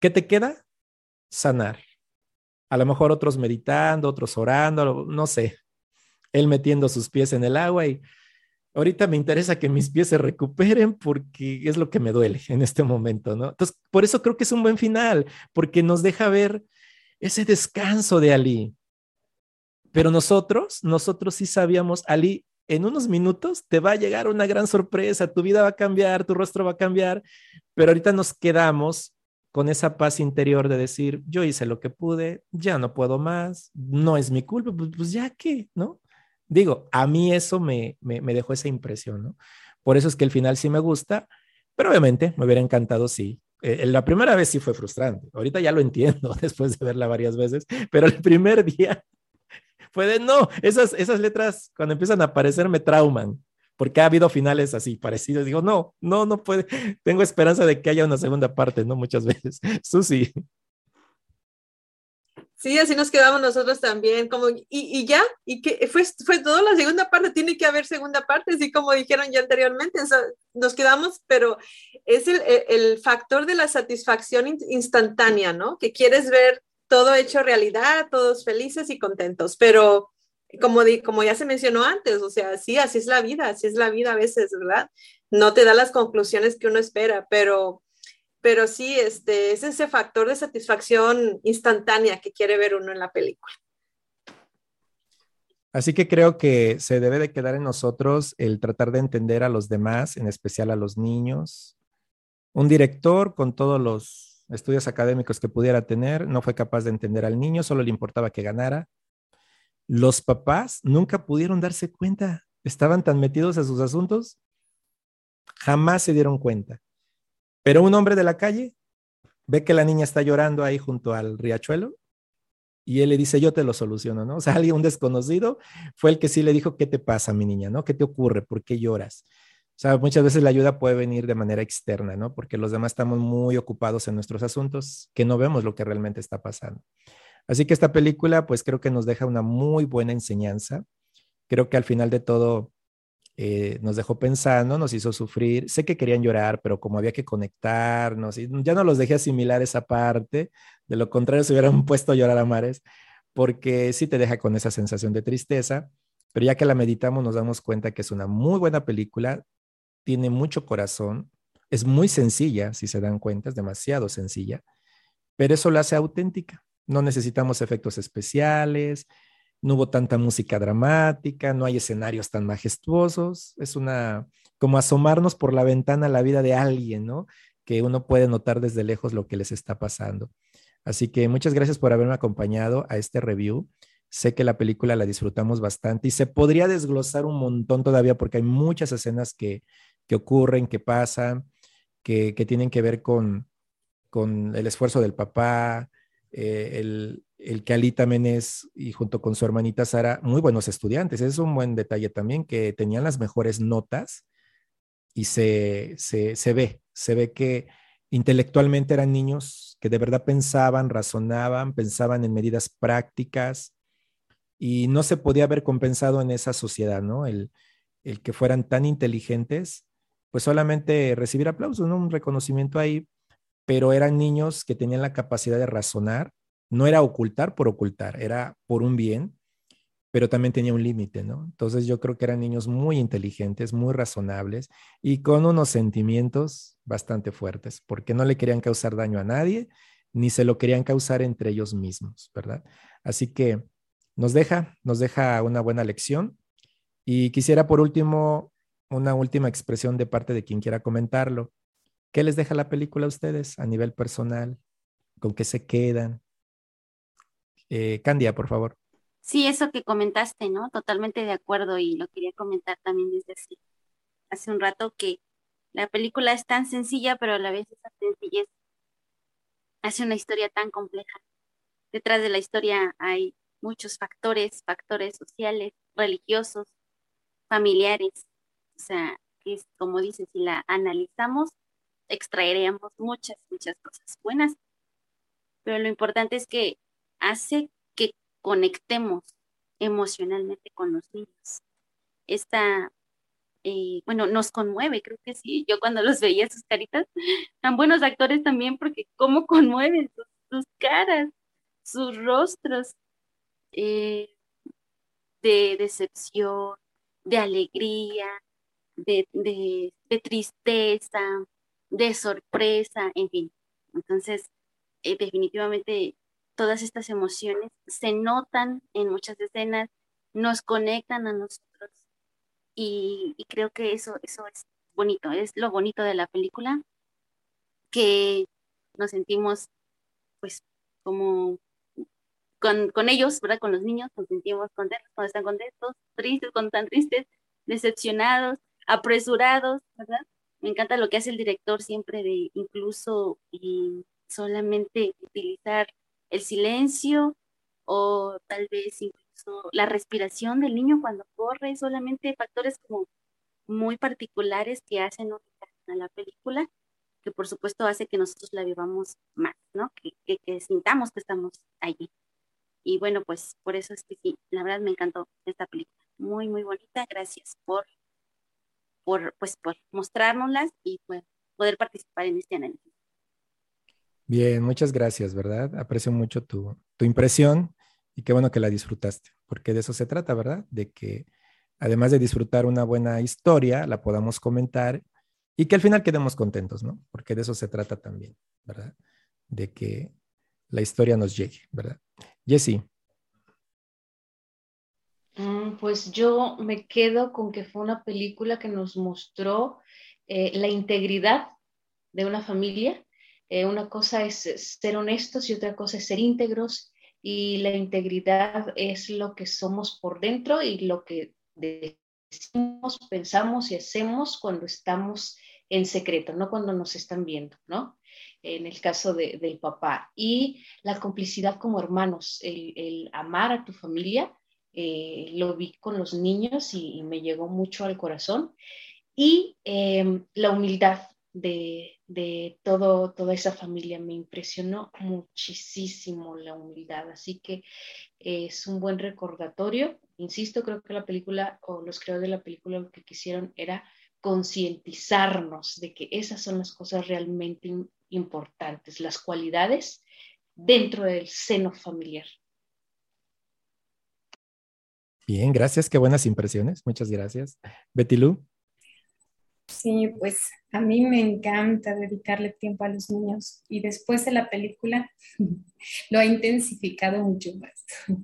¿Qué te queda? Sanar. A lo mejor otros meditando, otros orando, no sé, él metiendo sus pies en el agua y ahorita me interesa que mis pies se recuperen porque es lo que me duele en este momento, ¿no? Entonces, por eso creo que es un buen final, porque nos deja ver ese descanso de Ali. Pero nosotros, nosotros sí sabíamos, Ali, en unos minutos te va a llegar una gran sorpresa, tu vida va a cambiar, tu rostro va a cambiar, pero ahorita nos quedamos con esa paz interior de decir, yo hice lo que pude, ya no puedo más, no es mi culpa, pues, pues ya qué, ¿no? Digo, a mí eso me, me, dejó esa impresión, ¿no? Por eso es que el final sí me gusta, pero obviamente me hubiera encantado sí. Eh, la primera vez sí fue frustrante. Ahorita ya lo entiendo después de verla varias veces, pero el primer día fue de no, esas, esas letras cuando empiezan a aparecer me trauman, porque ha habido finales así parecidos. Digo, no, no, no puede. Tengo esperanza de que haya una segunda parte, ¿no? Muchas veces. Susi. Sí, así nos quedamos nosotros también, como, y, y ya, y que fue, fue toda la segunda parte, tiene que haber segunda parte, así como dijeron ya anteriormente, nos quedamos, pero es el, el, factor de la satisfacción instantánea, ¿no? Que quieres ver todo hecho realidad, todos felices y contentos, pero como, di, como ya se mencionó antes, o sea, sí, así es la vida, así es la vida a veces, ¿verdad? No te da las conclusiones que uno espera, pero pero sí, este, es ese factor de satisfacción instantánea que quiere ver uno en la película. Así que creo que se debe de quedar en nosotros el tratar de entender a los demás, en especial a los niños. Un director con todos los estudios académicos que pudiera tener no fue capaz de entender al niño, solo le importaba que ganara. Los papás nunca pudieron darse cuenta, estaban tan metidos a sus asuntos, jamás se dieron cuenta. Pero un hombre de la calle ve que la niña está llorando ahí junto al riachuelo y él le dice, yo te lo soluciono, ¿no? O sea, alguien, un desconocido, fue el que sí le dijo, ¿qué te pasa, mi niña, ¿no? ¿Qué te ocurre? ¿Por qué lloras? O sea, muchas veces la ayuda puede venir de manera externa, ¿no? Porque los demás estamos muy ocupados en nuestros asuntos que no vemos lo que realmente está pasando. Así que esta película, pues creo que nos deja una muy buena enseñanza. Creo que al final de todo, eh, nos dejó pensando, nos hizo sufrir. Sé que querían llorar, pero como había que conectarnos, y ya no los dejé asimilar esa parte, de lo contrario se hubieran puesto a llorar a mares, porque sí te deja con esa sensación de tristeza, pero ya que la meditamos nos damos cuenta que es una muy buena película, tiene mucho corazón, es muy sencilla, si se dan cuenta, es demasiado sencilla, pero eso la hace auténtica. No necesitamos efectos especiales, no hubo tanta música dramática, no hay escenarios tan majestuosos, es una como asomarnos por la ventana a la vida de alguien, ¿no? Que uno puede notar desde lejos lo que les está pasando. Así que muchas gracias por haberme acompañado a este review. Sé que la película la disfrutamos bastante y se podría desglosar un montón todavía porque hay muchas escenas que, que ocurren, que pasan, que, que tienen que ver con, con el esfuerzo del papá, eh, el, el que Ali también es, y junto con su hermanita Sara, muy buenos estudiantes. Es un buen detalle también que tenían las mejores notas y se, se, se ve, se ve que intelectualmente eran niños que de verdad pensaban, razonaban, pensaban en medidas prácticas y no se podía haber compensado en esa sociedad, ¿no? El, el que fueran tan inteligentes, pues solamente recibir aplausos, ¿no? Un reconocimiento ahí, pero eran niños que tenían la capacidad de razonar, no era ocultar por ocultar, era por un bien, pero también tenía un límite, ¿no? Entonces yo creo que eran niños muy inteligentes, muy razonables y con unos sentimientos bastante fuertes, porque no le querían causar daño a nadie, ni se lo querían causar entre ellos mismos, ¿verdad? Así que nos deja, nos deja una buena lección. Y quisiera por último, una última expresión de parte de quien quiera comentarlo. ¿Qué les deja la película a ustedes a nivel personal? ¿Con qué se quedan? Eh, Candia, por favor. Sí, eso que comentaste, ¿no? Totalmente de acuerdo y lo quería comentar también desde hace, un rato que la película es tan sencilla, pero a la vez esa sencillez hace una historia tan compleja. Detrás de la historia hay muchos factores, factores sociales, religiosos, familiares. O sea, es como dices, si la analizamos, extraeremos muchas, muchas cosas buenas. Pero lo importante es que hace que conectemos emocionalmente con los niños. Esta, eh, bueno, nos conmueve, creo que sí. Yo cuando los veía sus caritas, tan buenos actores también, porque cómo conmueven sus, caras, sus rostros eh, de decepción, de alegría, de, de, tristeza, de sorpresa, en fin. Entonces, eh, definitivamente todas estas emociones se notan en muchas escenas, nos conectan a nosotros y, creo que eso, eso es bonito, es lo bonito de la película, que nos sentimos pues como con, con, ellos, ¿verdad? Con los niños, nos sentimos contentos cuando están contentos, tristes cuando están tristes, decepcionados, apresurados, ¿verdad? Me encanta lo que hace el director siempre de incluso y solamente utilizar el silencio o tal vez incluso la respiración del niño cuando corre, solamente factores como muy particulares que hacen a la película, que por supuesto hace que nosotros la vivamos más, ¿no? Que, que, sintamos que estamos allí. Y bueno, pues por eso es que sí, la verdad me encantó esta película. Muy, muy bonita. Gracias por, por, pues, por mostrárnoslas y pues, poder participar en este análisis. Bien, muchas gracias, ¿verdad? Aprecio mucho tu, impresión y qué bueno que la disfrutaste, porque de eso se trata, ¿verdad? De que además de disfrutar una buena historia, la podamos comentar y que al final quedemos contentos, ¿no? Porque de eso se trata también, ¿verdad? De que la historia nos llegue, ¿verdad? Jessie. Mm, pues yo me quedo con que fue una película que nos mostró eh, la integridad de una familia eh, una cosa es ser honestos y otra cosa es ser íntegros y la integridad es lo que somos por dentro y lo que decimos, pensamos y hacemos cuando estamos en secreto, no cuando nos están viendo, ¿no? En el caso del papá. Y la complicidad como hermanos, el, amar a tu familia, eh, lo vi con los niños y, me llegó mucho al corazón. Y em, la humildad, de, todo, toda esa familia. Me impresionó muchísimo la humildad, así que es un buen recordatorio. Insisto, creo que la película o los creadores de la película lo que quisieron era concientizarnos de que esas son las cosas realmente importantes, las cualidades dentro del seno familiar. Bien, gracias, qué buenas impresiones, muchas gracias. Betty Lu. Sí, pues a mí me encanta dedicarle tiempo a los niños y después de la película lo ha intensificado mucho más.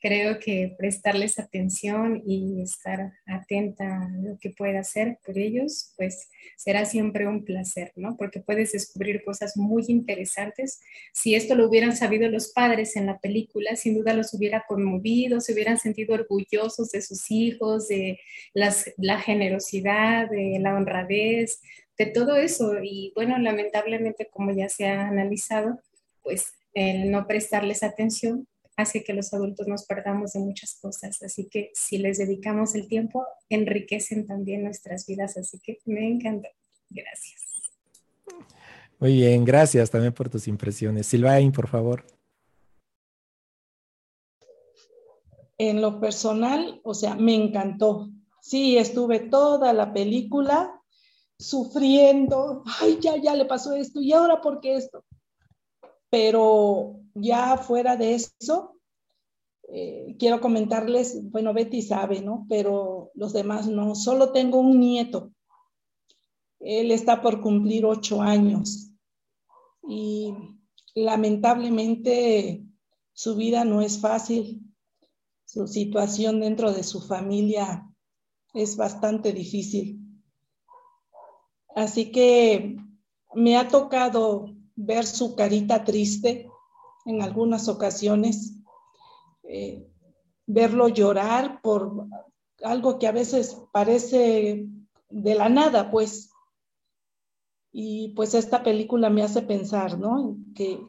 Creo que prestarles atención y estar atenta a lo que pueda hacer por ellos, pues será siempre un placer, ¿no? Porque puedes descubrir cosas muy interesantes. Si esto lo hubieran sabido los padres en la película, sin duda los hubiera conmovido, se hubieran sentido orgullosos de sus hijos, de la generosidad, de la honradez, de todo eso. Y bueno, lamentablemente, como ya se ha analizado, pues el no prestarles atención hace que los adultos nos perdamos de muchas cosas. Así que si les dedicamos el tiempo, enriquecen también nuestras vidas. Así que me encanta. Gracias. Muy bien, gracias también por tus impresiones. Silvain, por favor. En lo personal, o sea, me encantó. Sí, estuve toda la película sufriendo. Ay, ya, ya le pasó esto. ¿Y ahora por qué esto? Pero ya fuera de eso, eh, quiero comentarles, bueno, Betty sabe, ¿no? Pero los demás no. Solo tengo un nieto. Él está por cumplir ocho años y lamentablemente su vida no es fácil. Su situación dentro de su familia es bastante difícil. Así que me ha tocado ver su carita triste en algunas ocasiones, eh, verlo llorar por algo que a veces parece de la nada, pues. Y pues esta película me hace pensar, ¿no? Que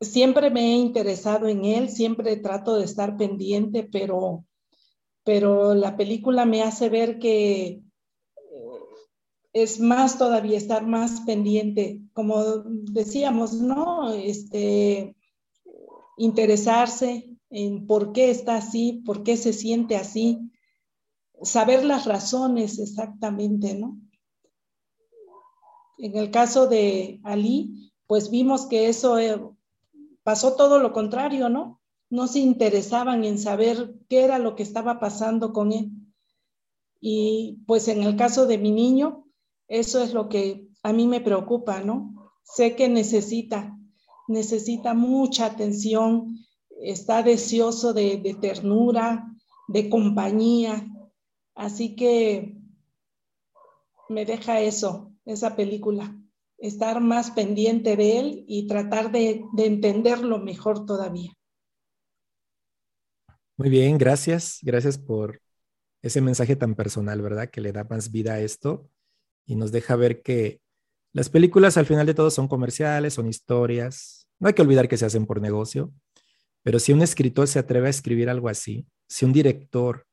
siempre me he interesado en él, siempre trato de estar pendiente, pero, pero la película me hace ver que es más todavía estar más pendiente, como decíamos, ¿no? Este, interesarse en por qué está así, por qué se siente así, saber las razones exactamente, ¿no? En el caso de Ali, pues vimos que eso eh, pasó todo lo contrario, ¿no? No se interesaban en saber qué era lo que estaba pasando con él. Y pues en el caso de mi niño, eso es lo que a mí me preocupa, ¿no? Sé que necesita, necesita mucha atención, está deseoso de, ternura, de compañía. Así que me deja eso, esa película, estar más pendiente de él y tratar de, de, entenderlo mejor todavía. Muy bien, gracias. Gracias por ese mensaje tan personal, ¿verdad? Que le da más vida a esto y nos deja ver que las películas al final de todo son comerciales, son historias. No hay que olvidar que se hacen por negocio, pero si un escritor se atreve a escribir algo así, si un director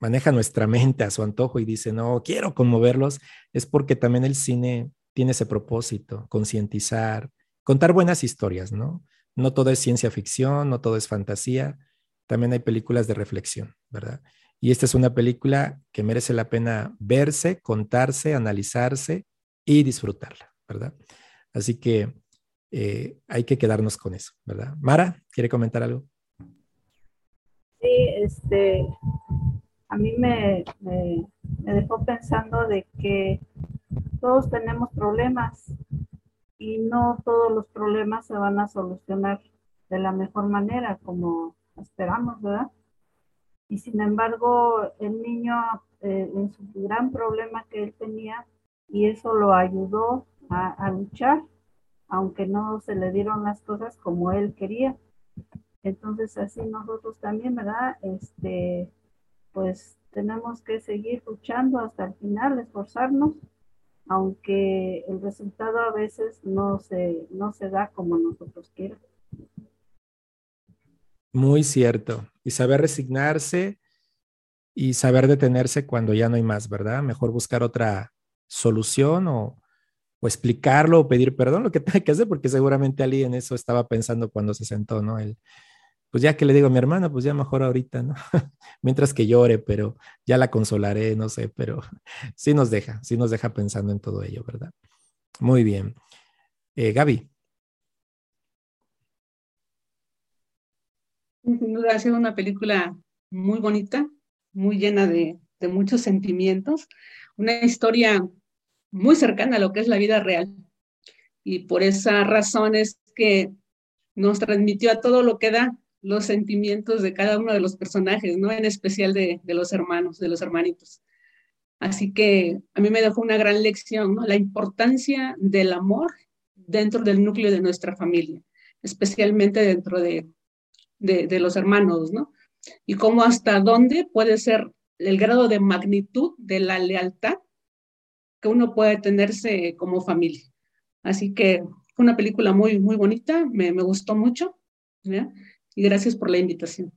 maneja nuestra mente a su antojo y dice, no, quiero conmoverlos, es porque también el cine tiene ese propósito, concientizar, contar buenas historias, ¿no? No todo es ciencia ficción, no todo es fantasía, también hay películas de reflexión, ¿verdad? Y esta es una película que merece la pena verse, contarse, analizarse y disfrutarla, ¿verdad? Así que eh, hay que quedarnos con eso, ¿verdad? Mara, ¿quiere comentar algo? Sí, este, a mí me, me, dejó pensando de que todos tenemos problemas y no todos los problemas se van a solucionar de la mejor manera como esperamos, ¿verdad? Y sin embargo, el niño eh, en su gran problema que él tenía, y eso lo ayudó a, luchar, aunque no se le dieron las cosas como él quería. Entonces, así nosotros también, ¿verdad? Este, pues tenemos que seguir luchando hasta el final, esforzarnos, aunque el resultado a veces no se, no se da como nosotros queremos. Muy cierto. Y saber resignarse y saber detenerse cuando ya no hay más, ¿verdad? Mejor buscar otra solución o, explicarlo o pedir perdón, lo que tenga que hacer, porque seguramente Ali en eso estaba pensando cuando se sentó, ¿no? El, pues ya que le digo a mi hermana, pues ya mejor ahorita, ¿no? Mientras que llore, pero ya la consolaré, no sé, pero sí nos deja, sí nos deja pensando en todo ello, ¿verdad? Muy bien. Eh, Gaby. Sin duda ha sido una película muy bonita, muy llena de, muchos sentimientos, una historia muy cercana a lo que es la vida real. Y por esa razón es que nos transmitió a todo lo que da los sentimientos de cada uno de los personajes, ¿no? En especial de, de los hermanos, de los hermanitos. Así que a mí me dejó una gran lección, ¿no? La importancia del amor dentro del núcleo de nuestra familia, especialmente dentro de, de, los hermanos, ¿no? Y cómo hasta dónde puede ser el grado de magnitud de la lealtad que uno puede tenerse como familia. Así que Fue una película muy, muy bonita, me, me gustó mucho. Y gracias por la invitación.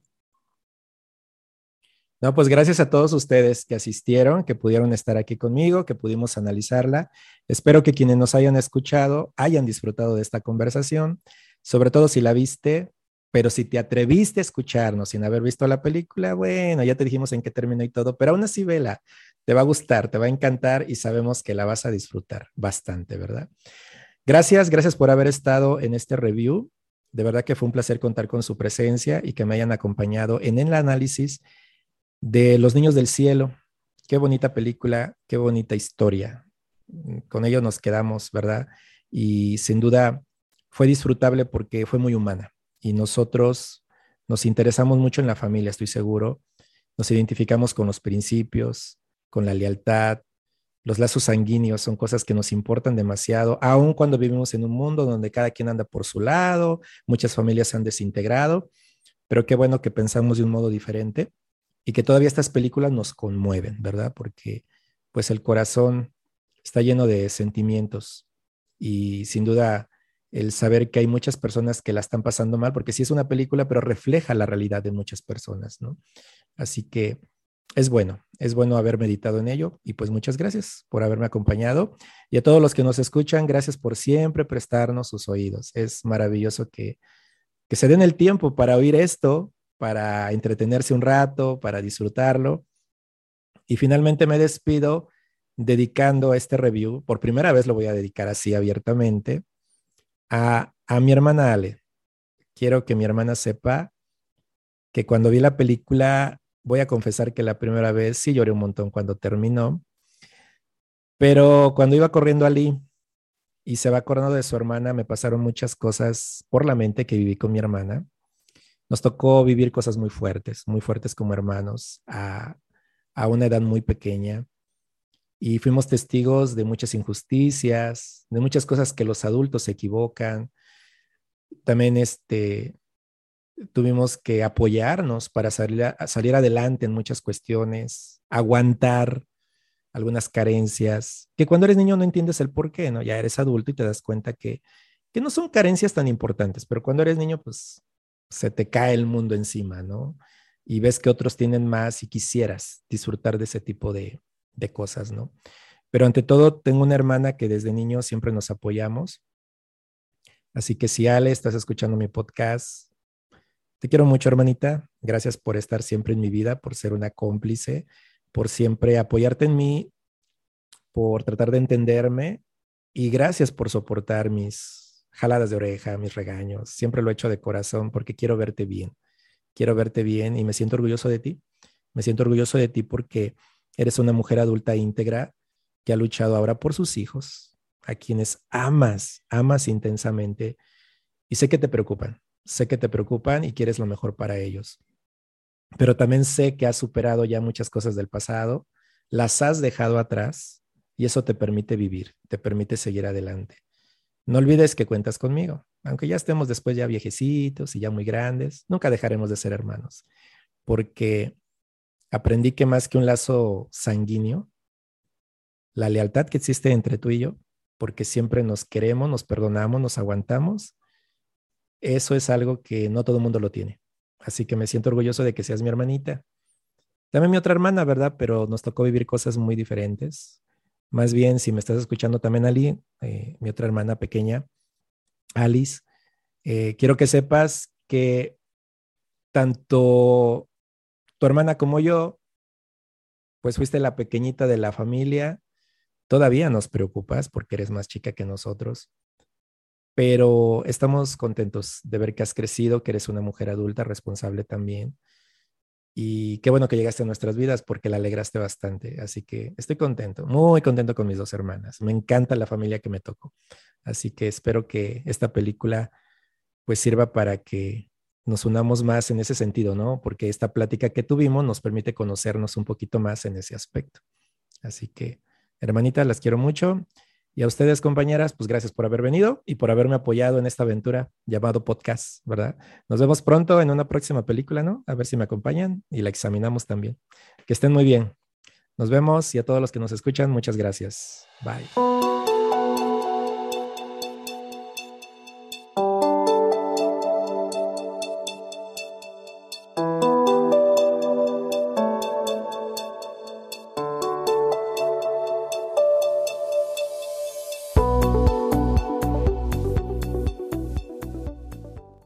No, pues gracias a todos ustedes que asistieron, que pudieron estar aquí conmigo, que pudimos analizarla. Espero que quienes nos hayan escuchado hayan disfrutado de esta conversación, sobre todo si la viste, pero si te atreviste a escucharnos sin haber visto la película, bueno, ya te dijimos en qué terminó y todo, pero aún así vela, te va a gustar, te va a encantar y sabemos que la vas a disfrutar bastante, ¿verdad? Gracias, gracias por haber estado en este review. De verdad que fue un placer contar con su presencia y que me hayan acompañado en el análisis de Los Niños del Cielo. Qué bonita película, qué bonita historia. Con ello nos quedamos, ¿verdad? Y sin duda fue disfrutable porque fue muy humana y nosotros nos interesamos mucho en la familia, estoy seguro. Nos identificamos con los principios, con la lealtad. Los lazos sanguíneos son cosas que nos importan demasiado, aun cuando vivimos en un mundo donde cada quien anda por su lado, muchas familias se han desintegrado, pero qué bueno que pensamos de un modo diferente y que todavía estas películas nos conmueven, ¿verdad? Porque pues el corazón está lleno de sentimientos y sin duda el saber que hay muchas personas que la están pasando mal, porque sí es una película, pero refleja la realidad de muchas personas, ¿no? Así que es bueno, es bueno haber meditado en ello y pues muchas gracias por haberme acompañado y a todos los que nos escuchan, gracias por siempre prestarnos sus oídos. Es maravilloso que, que se den el tiempo para oír esto, para entretenerse un rato, para disfrutarlo. Y finalmente me despido dedicando este review, por primera vez lo voy a dedicar así abiertamente, a, mi hermana Ale. Quiero que mi hermana sepa que cuando vi la película, voy a confesar que la primera vez sí lloré un montón cuando terminó, pero cuando iba corriendo Ali y se va acordando de su hermana, me pasaron muchas cosas por la mente que viví con mi hermana. Nos tocó vivir cosas muy fuertes, muy fuertes como hermanos, a, a una edad muy pequeña y fuimos testigos de muchas injusticias, de muchas cosas que los adultos se equivocan. También este, tuvimos que apoyarnos para salir, salir adelante en muchas cuestiones, aguantar algunas carencias, que cuando eres niño no entiendes el por qué, ¿no? Ya eres adulto y te das cuenta que, que no son carencias tan importantes, pero cuando eres niño, pues se te cae el mundo encima, ¿no? Y ves que otros tienen más y quisieras disfrutar de ese tipo de, de cosas, ¿no? Pero ante todo, tengo una hermana que desde niño siempre nos apoyamos. Así que si Ale, estás escuchando mi podcast, te quiero mucho, hermanita. Gracias por estar siempre en mi vida, por ser una cómplice, por siempre apoyarte en mí, por tratar de entenderme y gracias por soportar mis jaladas de oreja, mis regaños. Siempre lo he hecho de corazón porque quiero verte bien. Quiero verte bien y me siento orgulloso de ti. Me siento orgulloso de ti porque Eres una mujer adulta íntegra que ha luchado ahora por sus hijos, a quienes amas, amas intensamente. Y sé que te preocupan, sé que te preocupan y quieres lo mejor para ellos. Pero también sé que has superado ya muchas cosas del pasado, las has dejado atrás y eso te permite vivir, te permite seguir adelante. No olvides que cuentas conmigo, aunque ya estemos después ya viejecitos y ya muy grandes, nunca dejaremos de ser hermanos, porque aprendí que más que un lazo sanguíneo, la lealtad que existe entre tú y yo, porque siempre nos queremos, nos perdonamos, nos aguantamos, eso es algo que no todo el mundo lo tiene. Así que me siento orgulloso de que seas mi hermanita. También mi otra hermana, ¿verdad? Pero nos tocó vivir cosas muy diferentes. Más bien, si me estás escuchando también, Ali, eh, mi otra hermana pequeña, Alice, eh, quiero que sepas que tanto tu hermana como yo, pues fuiste la pequeñita de la familia. Todavía nos preocupas porque eres más chica que nosotros, pero estamos contentos de ver que has crecido, que eres una mujer adulta, responsable también. Y qué bueno que llegaste a nuestras vidas porque la alegraste bastante. Así que estoy contento, muy contento con mis dos hermanas. Me encanta la familia que me tocó. Así que espero que esta película pues sirva para que nos unamos más en ese sentido, ¿no? Porque esta plática que tuvimos nos permite conocernos un poquito más en ese aspecto. Así que, hermanita, las quiero mucho. Y a ustedes, compañeras, pues gracias por haber venido y por haberme apoyado en esta aventura llamado podcast, ¿verdad? Nos vemos pronto en una próxima película, ¿no? A ver si me acompañan y la examinamos también. Que estén muy bien. Nos vemos y a todos los que nos escuchan, muchas gracias. Bye.